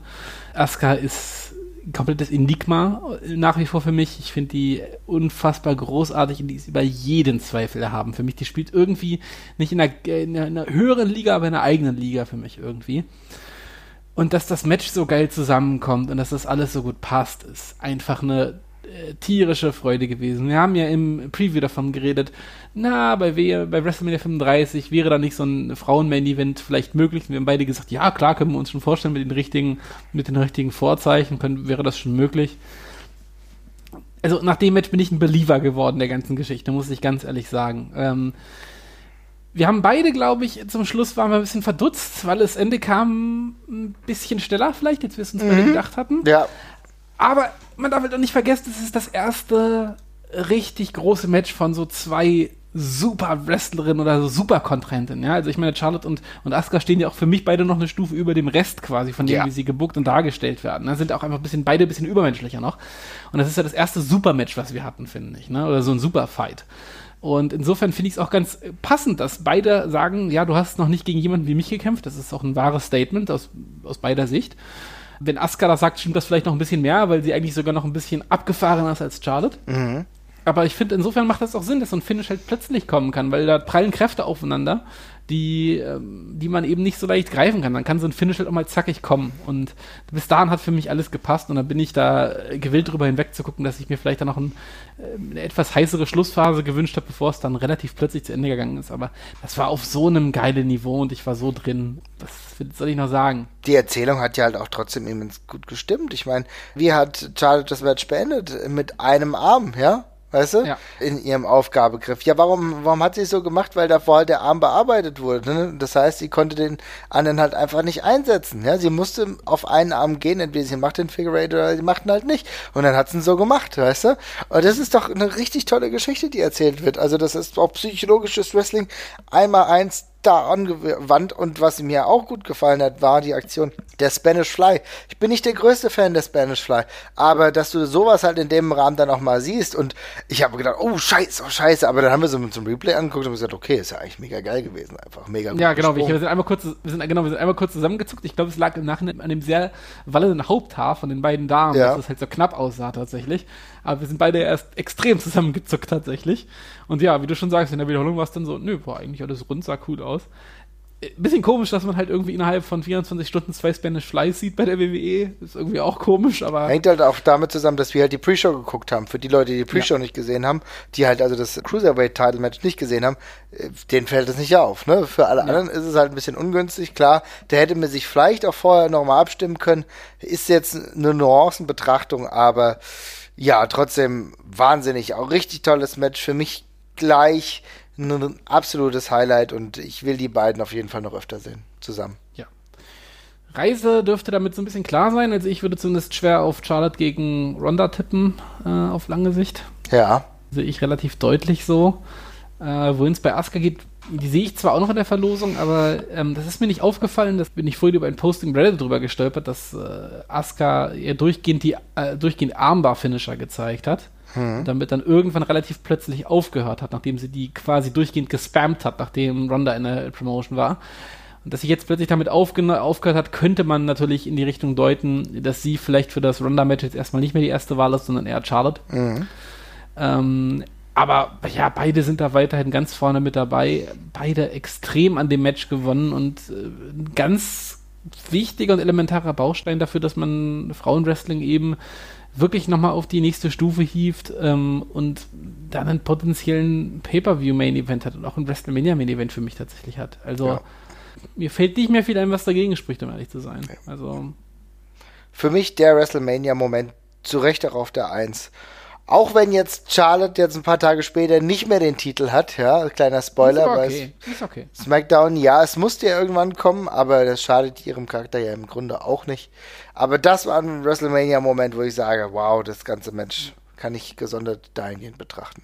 Asuka ist ein komplettes Enigma äh, nach wie vor für mich. Ich finde die unfassbar großartig und die ist über jeden Zweifel erhaben. Für mich, die spielt irgendwie nicht in einer, in einer höheren Liga, aber in einer eigenen Liga für mich irgendwie. Und dass das Match so geil zusammenkommt und dass das alles so gut passt, ist einfach eine tierische Freude gewesen. Wir haben ja im Preview davon geredet, na, bei, w bei WrestleMania 35 wäre da nicht so ein Frauen-Main-Event vielleicht möglich. Wir haben beide gesagt, ja, klar, können wir uns schon vorstellen, mit den richtigen, mit den richtigen Vorzeichen können, wäre das schon möglich. Also nach dem Match bin ich ein Believer geworden der ganzen Geschichte, muss ich ganz ehrlich sagen. Ähm, wir haben beide, glaube ich, zum Schluss waren wir ein bisschen verdutzt, weil das Ende kam ein bisschen schneller vielleicht, als wir es uns mhm. beide gedacht hatten. Ja. Aber man darf halt auch nicht vergessen, es ist das erste richtig große Match von so zwei super Wrestlerinnen oder so super Kontrahentinnen, ja. Also ich meine, Charlotte und, und Asuka stehen ja auch für mich beide noch eine Stufe über dem Rest quasi, von dem, ja. wie sie gebuckt und dargestellt werden. Da sind auch einfach ein bisschen, beide ein bisschen übermenschlicher noch. Und das ist ja das erste Super-Match, was wir hatten, finde ich, ne? Oder so ein Super-Fight. Und insofern finde ich es auch ganz passend, dass beide sagen, ja, du hast noch nicht gegen jemanden wie mich gekämpft. Das ist auch ein wahres Statement aus, aus beider Sicht. Wenn Asuka das sagt, stimmt das vielleicht noch ein bisschen mehr, weil sie eigentlich sogar noch ein bisschen abgefahrener ist als Charlotte. Mhm. Aber ich finde, insofern macht das auch Sinn, dass so ein Finish halt plötzlich kommen kann, weil da prallen Kräfte aufeinander die, ähm, die man eben nicht so leicht greifen kann. Dann kann so ein Finish halt auch mal zackig kommen. Und bis dahin hat für mich alles gepasst und dann bin ich da gewillt drüber hinweg zu gucken, dass ich mir vielleicht dann noch ein, äh, eine etwas heißere Schlussphase gewünscht habe, bevor es dann relativ plötzlich zu Ende gegangen ist. Aber das war auf so einem geilen Niveau und ich war so drin. Was soll ich noch sagen? Die Erzählung hat ja halt auch trotzdem immens gut gestimmt. Ich meine, wie hat Charlotte das Match beendet? Mit einem Arm, ja? Weißt du? Ja. In ihrem Aufgabegriff. Ja, warum, warum hat sie es so gemacht? Weil davor halt der Arm bearbeitet wurde. Ne? Das heißt, sie konnte den anderen halt einfach nicht einsetzen. Ja, sie musste auf einen Arm gehen, entweder sie macht den Figure Eight oder sie macht ihn halt nicht. Und dann hat sie ihn so gemacht, weißt du? Und das ist doch eine richtig tolle Geschichte, die erzählt wird. Also das ist auch psychologisches Wrestling einmal eins da angewandt und was mir auch gut gefallen hat, war die Aktion der Spanish Fly. Ich bin nicht der größte Fan der Spanish Fly, aber dass du sowas halt in dem Rahmen dann auch mal siehst und ich habe gedacht, oh scheiße, oh scheiße, aber dann haben wir so zum Replay angeguckt und gesagt, okay, ist ja eigentlich mega geil gewesen, einfach mega gut. Ja, genau, wir, wir, sind einmal kurz, wir sind genau, wir sind einmal kurz zusammengezuckt. Ich glaube, es lag im Nachhinein an dem sehr wallenden Haupthaar von den beiden Damen, ja. dass es halt so knapp aussah tatsächlich. Aber wir sind beide erst extrem zusammengezuckt tatsächlich. Und ja, wie du schon sagst, in der Wiederholung war es dann so, nö, war eigentlich alles rund, sah cool aus. Äh, bisschen komisch, dass man halt irgendwie innerhalb von 24 Stunden zwei Spanish Flies sieht bei der WWE. Ist irgendwie auch komisch, aber. Hängt halt auch damit zusammen, dass wir halt die Pre-Show geguckt haben. Für die Leute, die die Pre-Show ja. nicht gesehen haben, die halt also das Cruiserweight-Title-Match nicht gesehen haben, äh, denen fällt das nicht auf. Ne? Für alle ja. anderen ist es halt ein bisschen ungünstig. Klar, der hätte mir sich vielleicht auch vorher nochmal abstimmen können. Ist jetzt eine Nuancenbetrachtung, aber Ja, trotzdem wahnsinnig, auch richtig tolles Match. Für mich gleich ein absolutes Highlight und ich will die beiden auf jeden Fall noch öfter sehen, zusammen. Ja. Reise dürfte damit so ein bisschen klar sein. Also ich würde zumindest schwer auf Charlotte gegen Ronda tippen, äh, auf lange Sicht. Ja. Sehe ich relativ deutlich so. Äh, Wohin es bei Asuka geht, die sehe ich zwar auch noch in der Verlosung, aber ähm, das ist mir nicht aufgefallen. Das bin ich vorhin über ein Posting Reddit drüber gestolpert, dass äh, Asuka ihr durchgehend die äh, durchgehend Armbar-Finisher gezeigt hat. Hm. Damit dann irgendwann relativ plötzlich aufgehört hat, nachdem sie die quasi durchgehend gespammt hat, nachdem Ronda in der Promotion war. Und dass sie jetzt plötzlich damit aufgehört hat, könnte man natürlich in die Richtung deuten, dass sie vielleicht für das Ronda-Match jetzt erstmal nicht mehr die erste Wahl ist, sondern eher Charlotte. Mhm. Ähm, aber ja, beide sind da weiterhin ganz vorne mit dabei. Beide extrem an dem Match gewonnen und äh, ein ganz wichtiger und elementarer Baustein dafür, dass man Frauenwrestling eben wirklich nochmal auf die nächste Stufe hieft ähm, und dann einen potenziellen Pay-Per-View-Main-Event hat und auch ein WrestleMania-Main-Event für mich tatsächlich hat. Also ja. mir fällt nicht mehr viel ein, was dagegen spricht, um ehrlich zu sein. Also für mich der WrestleMania-Moment zu Recht auch auf der Eins. Auch wenn jetzt Charlotte jetzt ein paar Tage später nicht mehr den Titel hat, ja, kleiner Spoiler. Ist okay. Ist okay. SmackDown, ja, es musste ja irgendwann kommen, aber das schadet ihrem Charakter ja im Grunde auch nicht. Aber das war ein WrestleMania-Moment, wo ich sage, wow, das ganze Match kann ich gesondert dahingehend betrachten.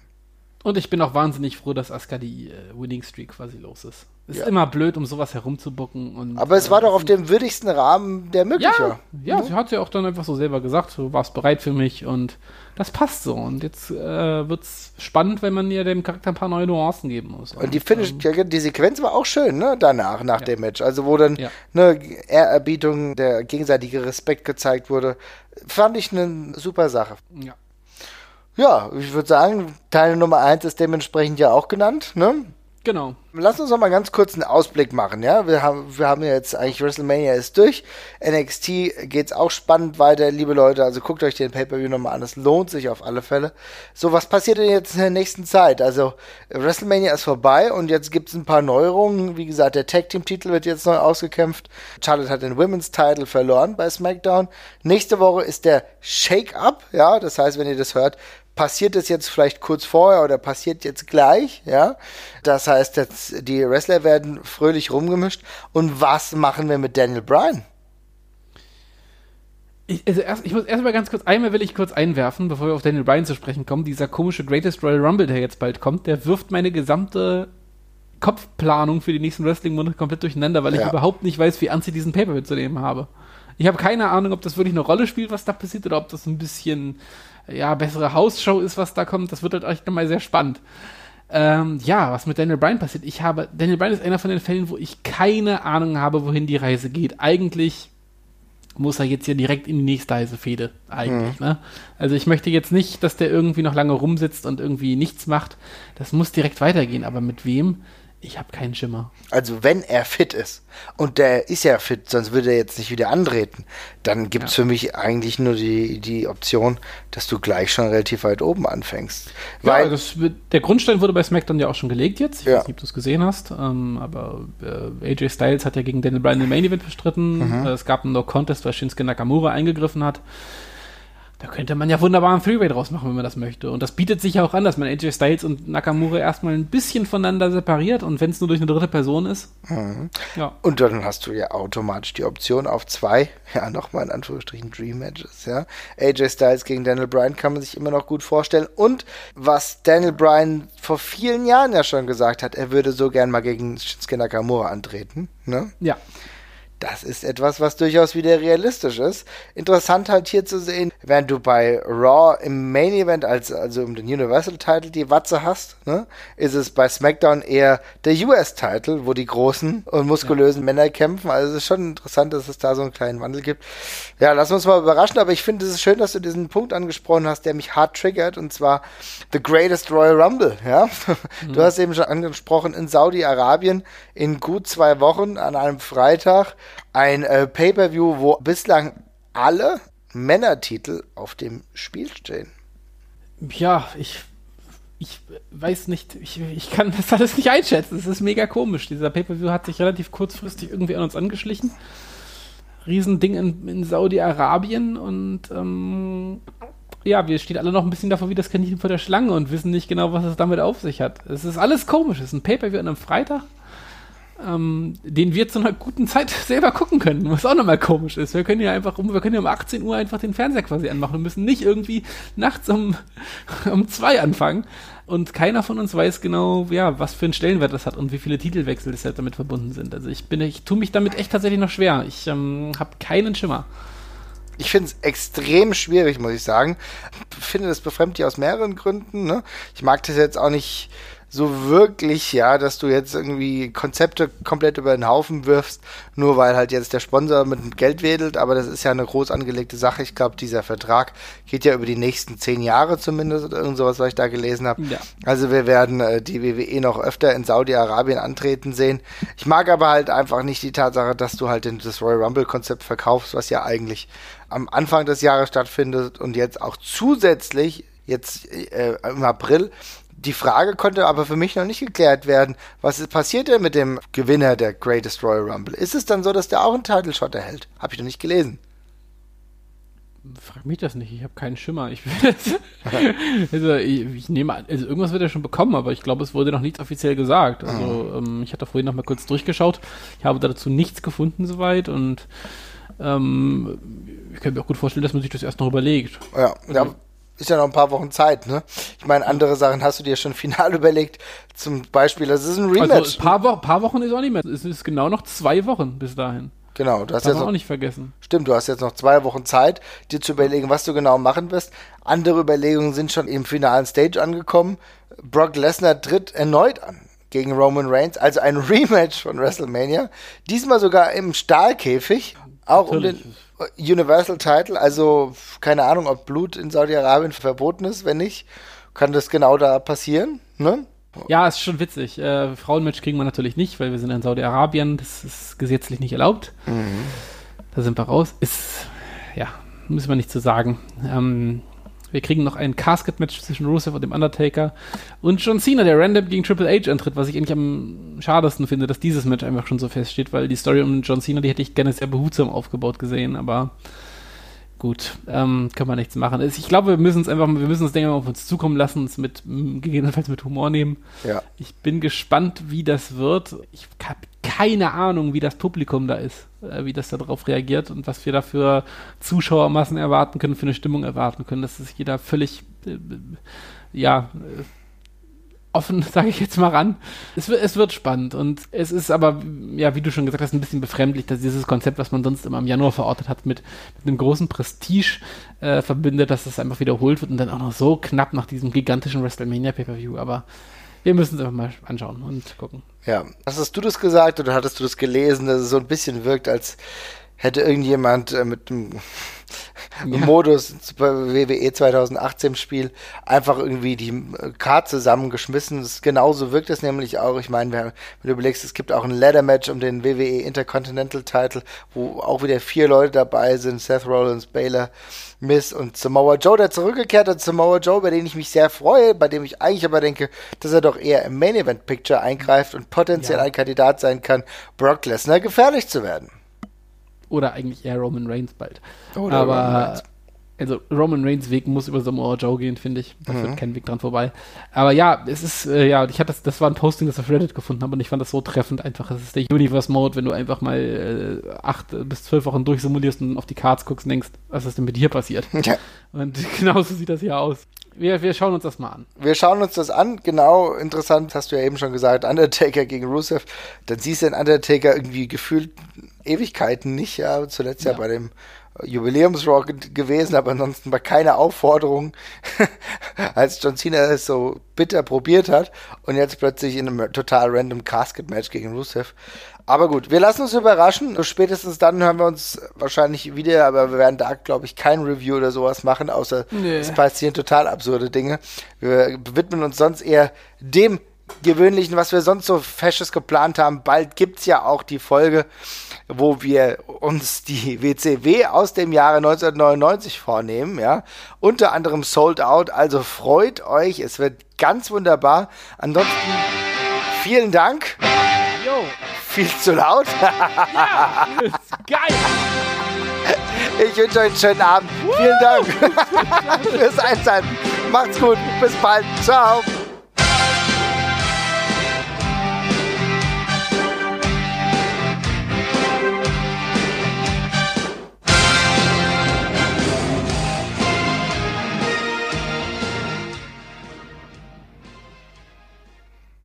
Und ich bin auch wahnsinnig froh, dass Asuka die äh, Winning Streak quasi los ist. Ist ja. immer blöd, um sowas herumzubucken. Und, Aber es äh, war doch auf dem würdigsten Rahmen, der möglich ja, war. Ja, mhm. sie hat ja auch dann einfach so selber gesagt, du warst bereit für mich und das passt so. Und jetzt äh, wird es spannend, wenn man ihr dem Charakter ein paar neue Nuancen geben muss. Und, und die Finish, ähm, die Sequenz war auch schön, ne? Danach, nach ja. dem Match. Also wo dann ja. ne Ehrerbietung, der gegenseitige Respekt gezeigt wurde, fand ich eine super Sache. Ja. Ja, ich würde sagen, Teil Nummer 1 ist dementsprechend ja auch genannt, ne? Genau. Lass uns noch mal ganz kurz einen Ausblick machen, ja? Wir haben, wir haben jetzt eigentlich WrestleMania ist durch. NXT geht's auch spannend weiter, liebe Leute. Also guckt euch den Pay-Per-View nochmal an. Es lohnt sich auf alle Fälle. So, was passiert denn jetzt in der nächsten Zeit? Also, WrestleMania ist vorbei und jetzt gibt's ein paar Neuerungen. Wie gesagt, der Tag-Team-Titel wird jetzt neu ausgekämpft. Charlotte hat den Women's-Title verloren bei SmackDown. Nächste Woche ist der Shake-Up, ja? Das heißt, wenn ihr das hört, passiert es jetzt vielleicht kurz vorher oder passiert jetzt gleich, ja. Das heißt, jetzt, die Wrestler werden fröhlich rumgemischt. Und was machen wir mit Daniel Bryan? Ich, also erst, ich muss erstmal ganz kurz, einmal will ich kurz einwerfen, bevor wir auf Daniel Bryan zu sprechen kommen. Dieser komische Greatest Royal Rumble, der jetzt bald kommt, der wirft meine gesamte Kopfplanung für die nächsten Wrestling-Monate komplett durcheinander, weil ja. ich überhaupt nicht weiß, wie ernst ich diesen Paper zu nehmen habe. Ich habe keine Ahnung, ob das wirklich eine Rolle spielt, was da passiert, oder ob das ein bisschen ja, bessere Hausshow ist, was da kommt. Das wird halt echt nochmal sehr spannend. Ähm, ja, was mit Daniel Bryan passiert. Ich habe, Daniel Bryan ist einer von den Fällen, wo ich keine Ahnung habe, wohin die Reise geht. Eigentlich muss er jetzt ja direkt in die nächste heiße Fehde, eigentlich, mhm. ne? Also ich möchte jetzt nicht, dass der irgendwie noch lange rumsitzt und irgendwie nichts macht. Das muss direkt weitergehen, aber mit wem? Ich habe keinen Schimmer. Also wenn er fit ist, und der ist ja fit, sonst würde er jetzt nicht wieder antreten, dann gibt es ja. für mich eigentlich nur die, die Option, dass du gleich schon relativ weit oben anfängst. Ja, Weil, das, der Grundstein wurde bei SmackDown ja auch schon gelegt jetzt. Ich ja. weiß nicht, ob du es gesehen hast, ähm, aber äh, AJ Styles hat ja gegen Daniel Bryan im Main Event bestritten. Mhm. Äh, es gab einen No-Contest, weil Shinsuke Nakamura eingegriffen hat. Da könnte man ja wunderbar einen Freeway draus machen, wenn man das möchte. Und das bietet sich ja auch an, dass man AJ Styles und Nakamura erstmal ein bisschen voneinander separiert und wenn es nur durch eine dritte Person ist. Mhm. Ja. Und dann hast du ja automatisch die Option auf zwei, ja, nochmal in Anführungsstrichen Dream Matches, ja. AJ Styles gegen Daniel Bryan kann man sich immer noch gut vorstellen. Und was Daniel Bryan vor vielen Jahren ja schon gesagt hat, er würde so gern mal gegen Shinsuke Nakamura antreten, ne? Ja das ist etwas, was durchaus wieder realistisch ist. Interessant halt hier zu sehen, während du bei Raw im Main Event, als, also um den Universal Title die Watze hast, ne, ist es bei SmackDown eher der US Title, wo die großen und muskulösen ja. Männer kämpfen. Also es ist schon interessant, dass es da so einen kleinen Wandel gibt. Ja, lass uns mal überraschen, aber ich finde es ist schön, dass du diesen Punkt angesprochen hast, der mich hart triggert, und zwar The Greatest Royal Rumble, ja. Mhm. Du hast eben schon angesprochen, in Saudi-Arabien in gut zwei Wochen an einem Freitag ein äh, Pay-per-View, wo bislang alle Männertitel auf dem Spiel stehen. Ja, ich, ich weiß nicht, ich, ich kann das alles nicht einschätzen. Es ist mega komisch. Dieser Pay-per-View hat sich relativ kurzfristig irgendwie an uns angeschlichen. Riesending in, in Saudi-Arabien und ähm, ja, wir stehen alle noch ein bisschen davor wie das Kaninchen vor der Schlange und wissen nicht genau, was es damit auf sich hat. Es ist alles komisch. Es ist ein Pay-Per-View an einem Freitag, ähm, den wir zu einer guten Zeit selber gucken können, was auch nochmal komisch ist. Wir können ja einfach um, wir können ja um 18 Uhr einfach den Fernseher quasi anmachen und müssen nicht irgendwie nachts um, um zwei anfangen. Und keiner von uns weiß genau, ja, was für einen Stellenwert das hat und wie viele Titelwechsel deshalb damit verbunden sind. Also ich bin, ich tue mich damit echt tatsächlich noch schwer. Ich ähm, habe keinen Schimmer. Ich finde es extrem schwierig, muss ich sagen. Ich finde das befremdlich aus mehreren Gründen. Ne? Ich mag das jetzt auch nicht so wirklich, ja, dass du jetzt irgendwie Konzepte komplett über den Haufen wirfst, nur weil halt jetzt der Sponsor mit Geld wedelt, aber das ist ja eine groß angelegte Sache. Ich glaube, dieser Vertrag geht ja über die nächsten zehn Jahre zumindest oder irgend sowas, was ich da gelesen habe. Ja. Also wir werden äh, die WWE noch öfter in Saudi-Arabien antreten sehen. Ich mag aber halt einfach nicht die Tatsache, dass du halt das Royal Rumble-Konzept verkaufst, was ja eigentlich am Anfang des Jahres stattfindet und jetzt auch zusätzlich jetzt äh, im April die Frage konnte aber für mich noch nicht geklärt werden. Was passiert denn mit dem Gewinner der Greatest Royal Rumble? Ist es dann so, dass der auch einen Title Shot erhält? Habe ich noch nicht gelesen. Frag mich das nicht, ich habe keinen Schimmer. Ich, also, ich, ich, nehme also irgendwas wird er schon bekommen, aber ich glaube, es wurde noch nichts offiziell gesagt. Also mhm. ähm, ich hatte vorhin noch mal kurz durchgeschaut. Ich habe dazu nichts gefunden soweit und ähm, ich kann mir auch gut vorstellen, dass man sich das erst noch überlegt. Ja, ja ist ja noch ein paar Wochen Zeit, ne? Ich meine, andere Sachen hast du dir schon final überlegt. Zum Beispiel, das ist ein Rematch. Also ein paar, Wo paar Wochen ist auch nicht mehr. Es ist genau noch zwei Wochen bis dahin. Genau, du hast Darf jetzt noch, auch nicht vergessen. Stimmt, du hast jetzt noch zwei Wochen Zeit, dir zu überlegen, was du genau machen wirst. Andere Überlegungen sind schon im finalen Stage angekommen. Brock Lesnar tritt erneut an gegen Roman Reigns, also ein Rematch von WrestleMania. Diesmal sogar im Stahlkäfig, auch Natürlich. um den Universal Title, also keine Ahnung, ob Blut in Saudi-Arabien verboten ist. Wenn nicht, kann das genau da passieren. Ne? Ja, ist schon witzig. Äh, Frauenmatch kriegen wir natürlich nicht, weil wir sind in Saudi-Arabien. Das ist gesetzlich nicht erlaubt. Mhm. Da sind wir raus. Ist, ja, müssen wir nicht zu sagen. Ähm, wir kriegen noch ein Casket-Match zwischen Rusev und dem Undertaker und John Cena, der random gegen Triple H antritt, was ich eigentlich am schadesten finde, dass dieses Match einfach schon so feststeht, weil die Story um John Cena, die hätte ich gerne sehr behutsam aufgebaut gesehen, aber gut, ähm, kann man nichts machen. Ich glaube, wir müssen es einfach, wir müssen es, denke ich mal, auf uns zukommen lassen, uns mit, gegebenenfalls mit Humor nehmen. Ja. Ich bin gespannt, wie das wird. Ich habe keine Ahnung, wie das Publikum da ist, wie das darauf reagiert und was wir da für Zuschauermassen erwarten können, für eine Stimmung erwarten können. Das ist jeder völlig, äh, ja, äh, offen, sage ich jetzt mal ran. Es, es, wird spannend und es ist aber, ja, wie du schon gesagt hast, ein bisschen befremdlich, dass dieses Konzept, was man sonst immer im Januar verortet hat, mit, mit einem großen Prestige äh, verbindet, dass das einfach wiederholt wird und dann auch noch so knapp nach diesem gigantischen WrestleMania Pay-Per-View. Aber wir müssen es einfach mal anschauen und gucken. Ja, hast du das gesagt oder hattest du das gelesen, dass es so ein bisschen wirkt, als hätte irgendjemand äh, mit dem ja. Modus bei WWE 2018 Spiel einfach irgendwie die Card zusammengeschmissen. Das, genauso wirkt es nämlich auch. Ich meine, wenn du überlegst, es gibt auch ein Ladder Match um den WWE Intercontinental Title, wo auch wieder vier Leute dabei sind: Seth Rollins, Baylor, Miss und Samoa Joe, der zurückgekehrt hat. Samoa Joe, bei dem ich mich sehr freue, bei dem ich eigentlich aber denke, dass er doch eher im Main Event Picture eingreift und potenziell ja. ein Kandidat sein kann, Brock Lesnar gefährlich zu werden. Oder eigentlich eher Roman Reigns bald. Oder Aber also Roman Reigns Weg muss über Samoa Joe gehen, finde ich. Da mhm. führt kein Weg dran vorbei. Aber ja, es ist, äh, ja, ich hatte das, das war ein Posting, das ich auf Reddit gefunden habe und ich fand das so treffend einfach. Es ist der Universe Mode, wenn du einfach mal äh, acht bis zwölf Wochen durchsimulierst und auf die Cards guckst und denkst, was ist denn mit dir passiert? Ja. Und genauso sieht das hier aus. Wir, wir schauen uns das mal an. Wir schauen uns das an, genau, interessant, hast du ja eben schon gesagt, Undertaker gegen Rusev. Dann siehst du den Undertaker irgendwie gefühlt Ewigkeiten nicht, ja, zuletzt ja, ja bei dem Jubiläumsrock gewesen, aber ansonsten war keine Aufforderung, als John Cena es so bitter probiert hat und jetzt plötzlich in einem total random Casket-Match gegen Rusev. Aber gut, wir lassen uns überraschen. Spätestens dann hören wir uns wahrscheinlich wieder, aber wir werden da, glaube ich, kein Review oder sowas machen, außer nee. es passieren total absurde Dinge. Wir widmen uns sonst eher dem Gewöhnlichen, was wir sonst so Fesches geplant haben. Bald gibt's ja auch die Folge wo wir uns die WCW aus dem Jahre 1999 vornehmen, ja. Unter anderem Sold Out, also freut euch, es wird ganz wunderbar. Ansonsten vielen Dank. Yo. Viel zu laut. ja, ist geil. Ich wünsche euch einen schönen Abend. Vielen Dank fürs Einschalten. Macht's gut. Bis bald. Ciao.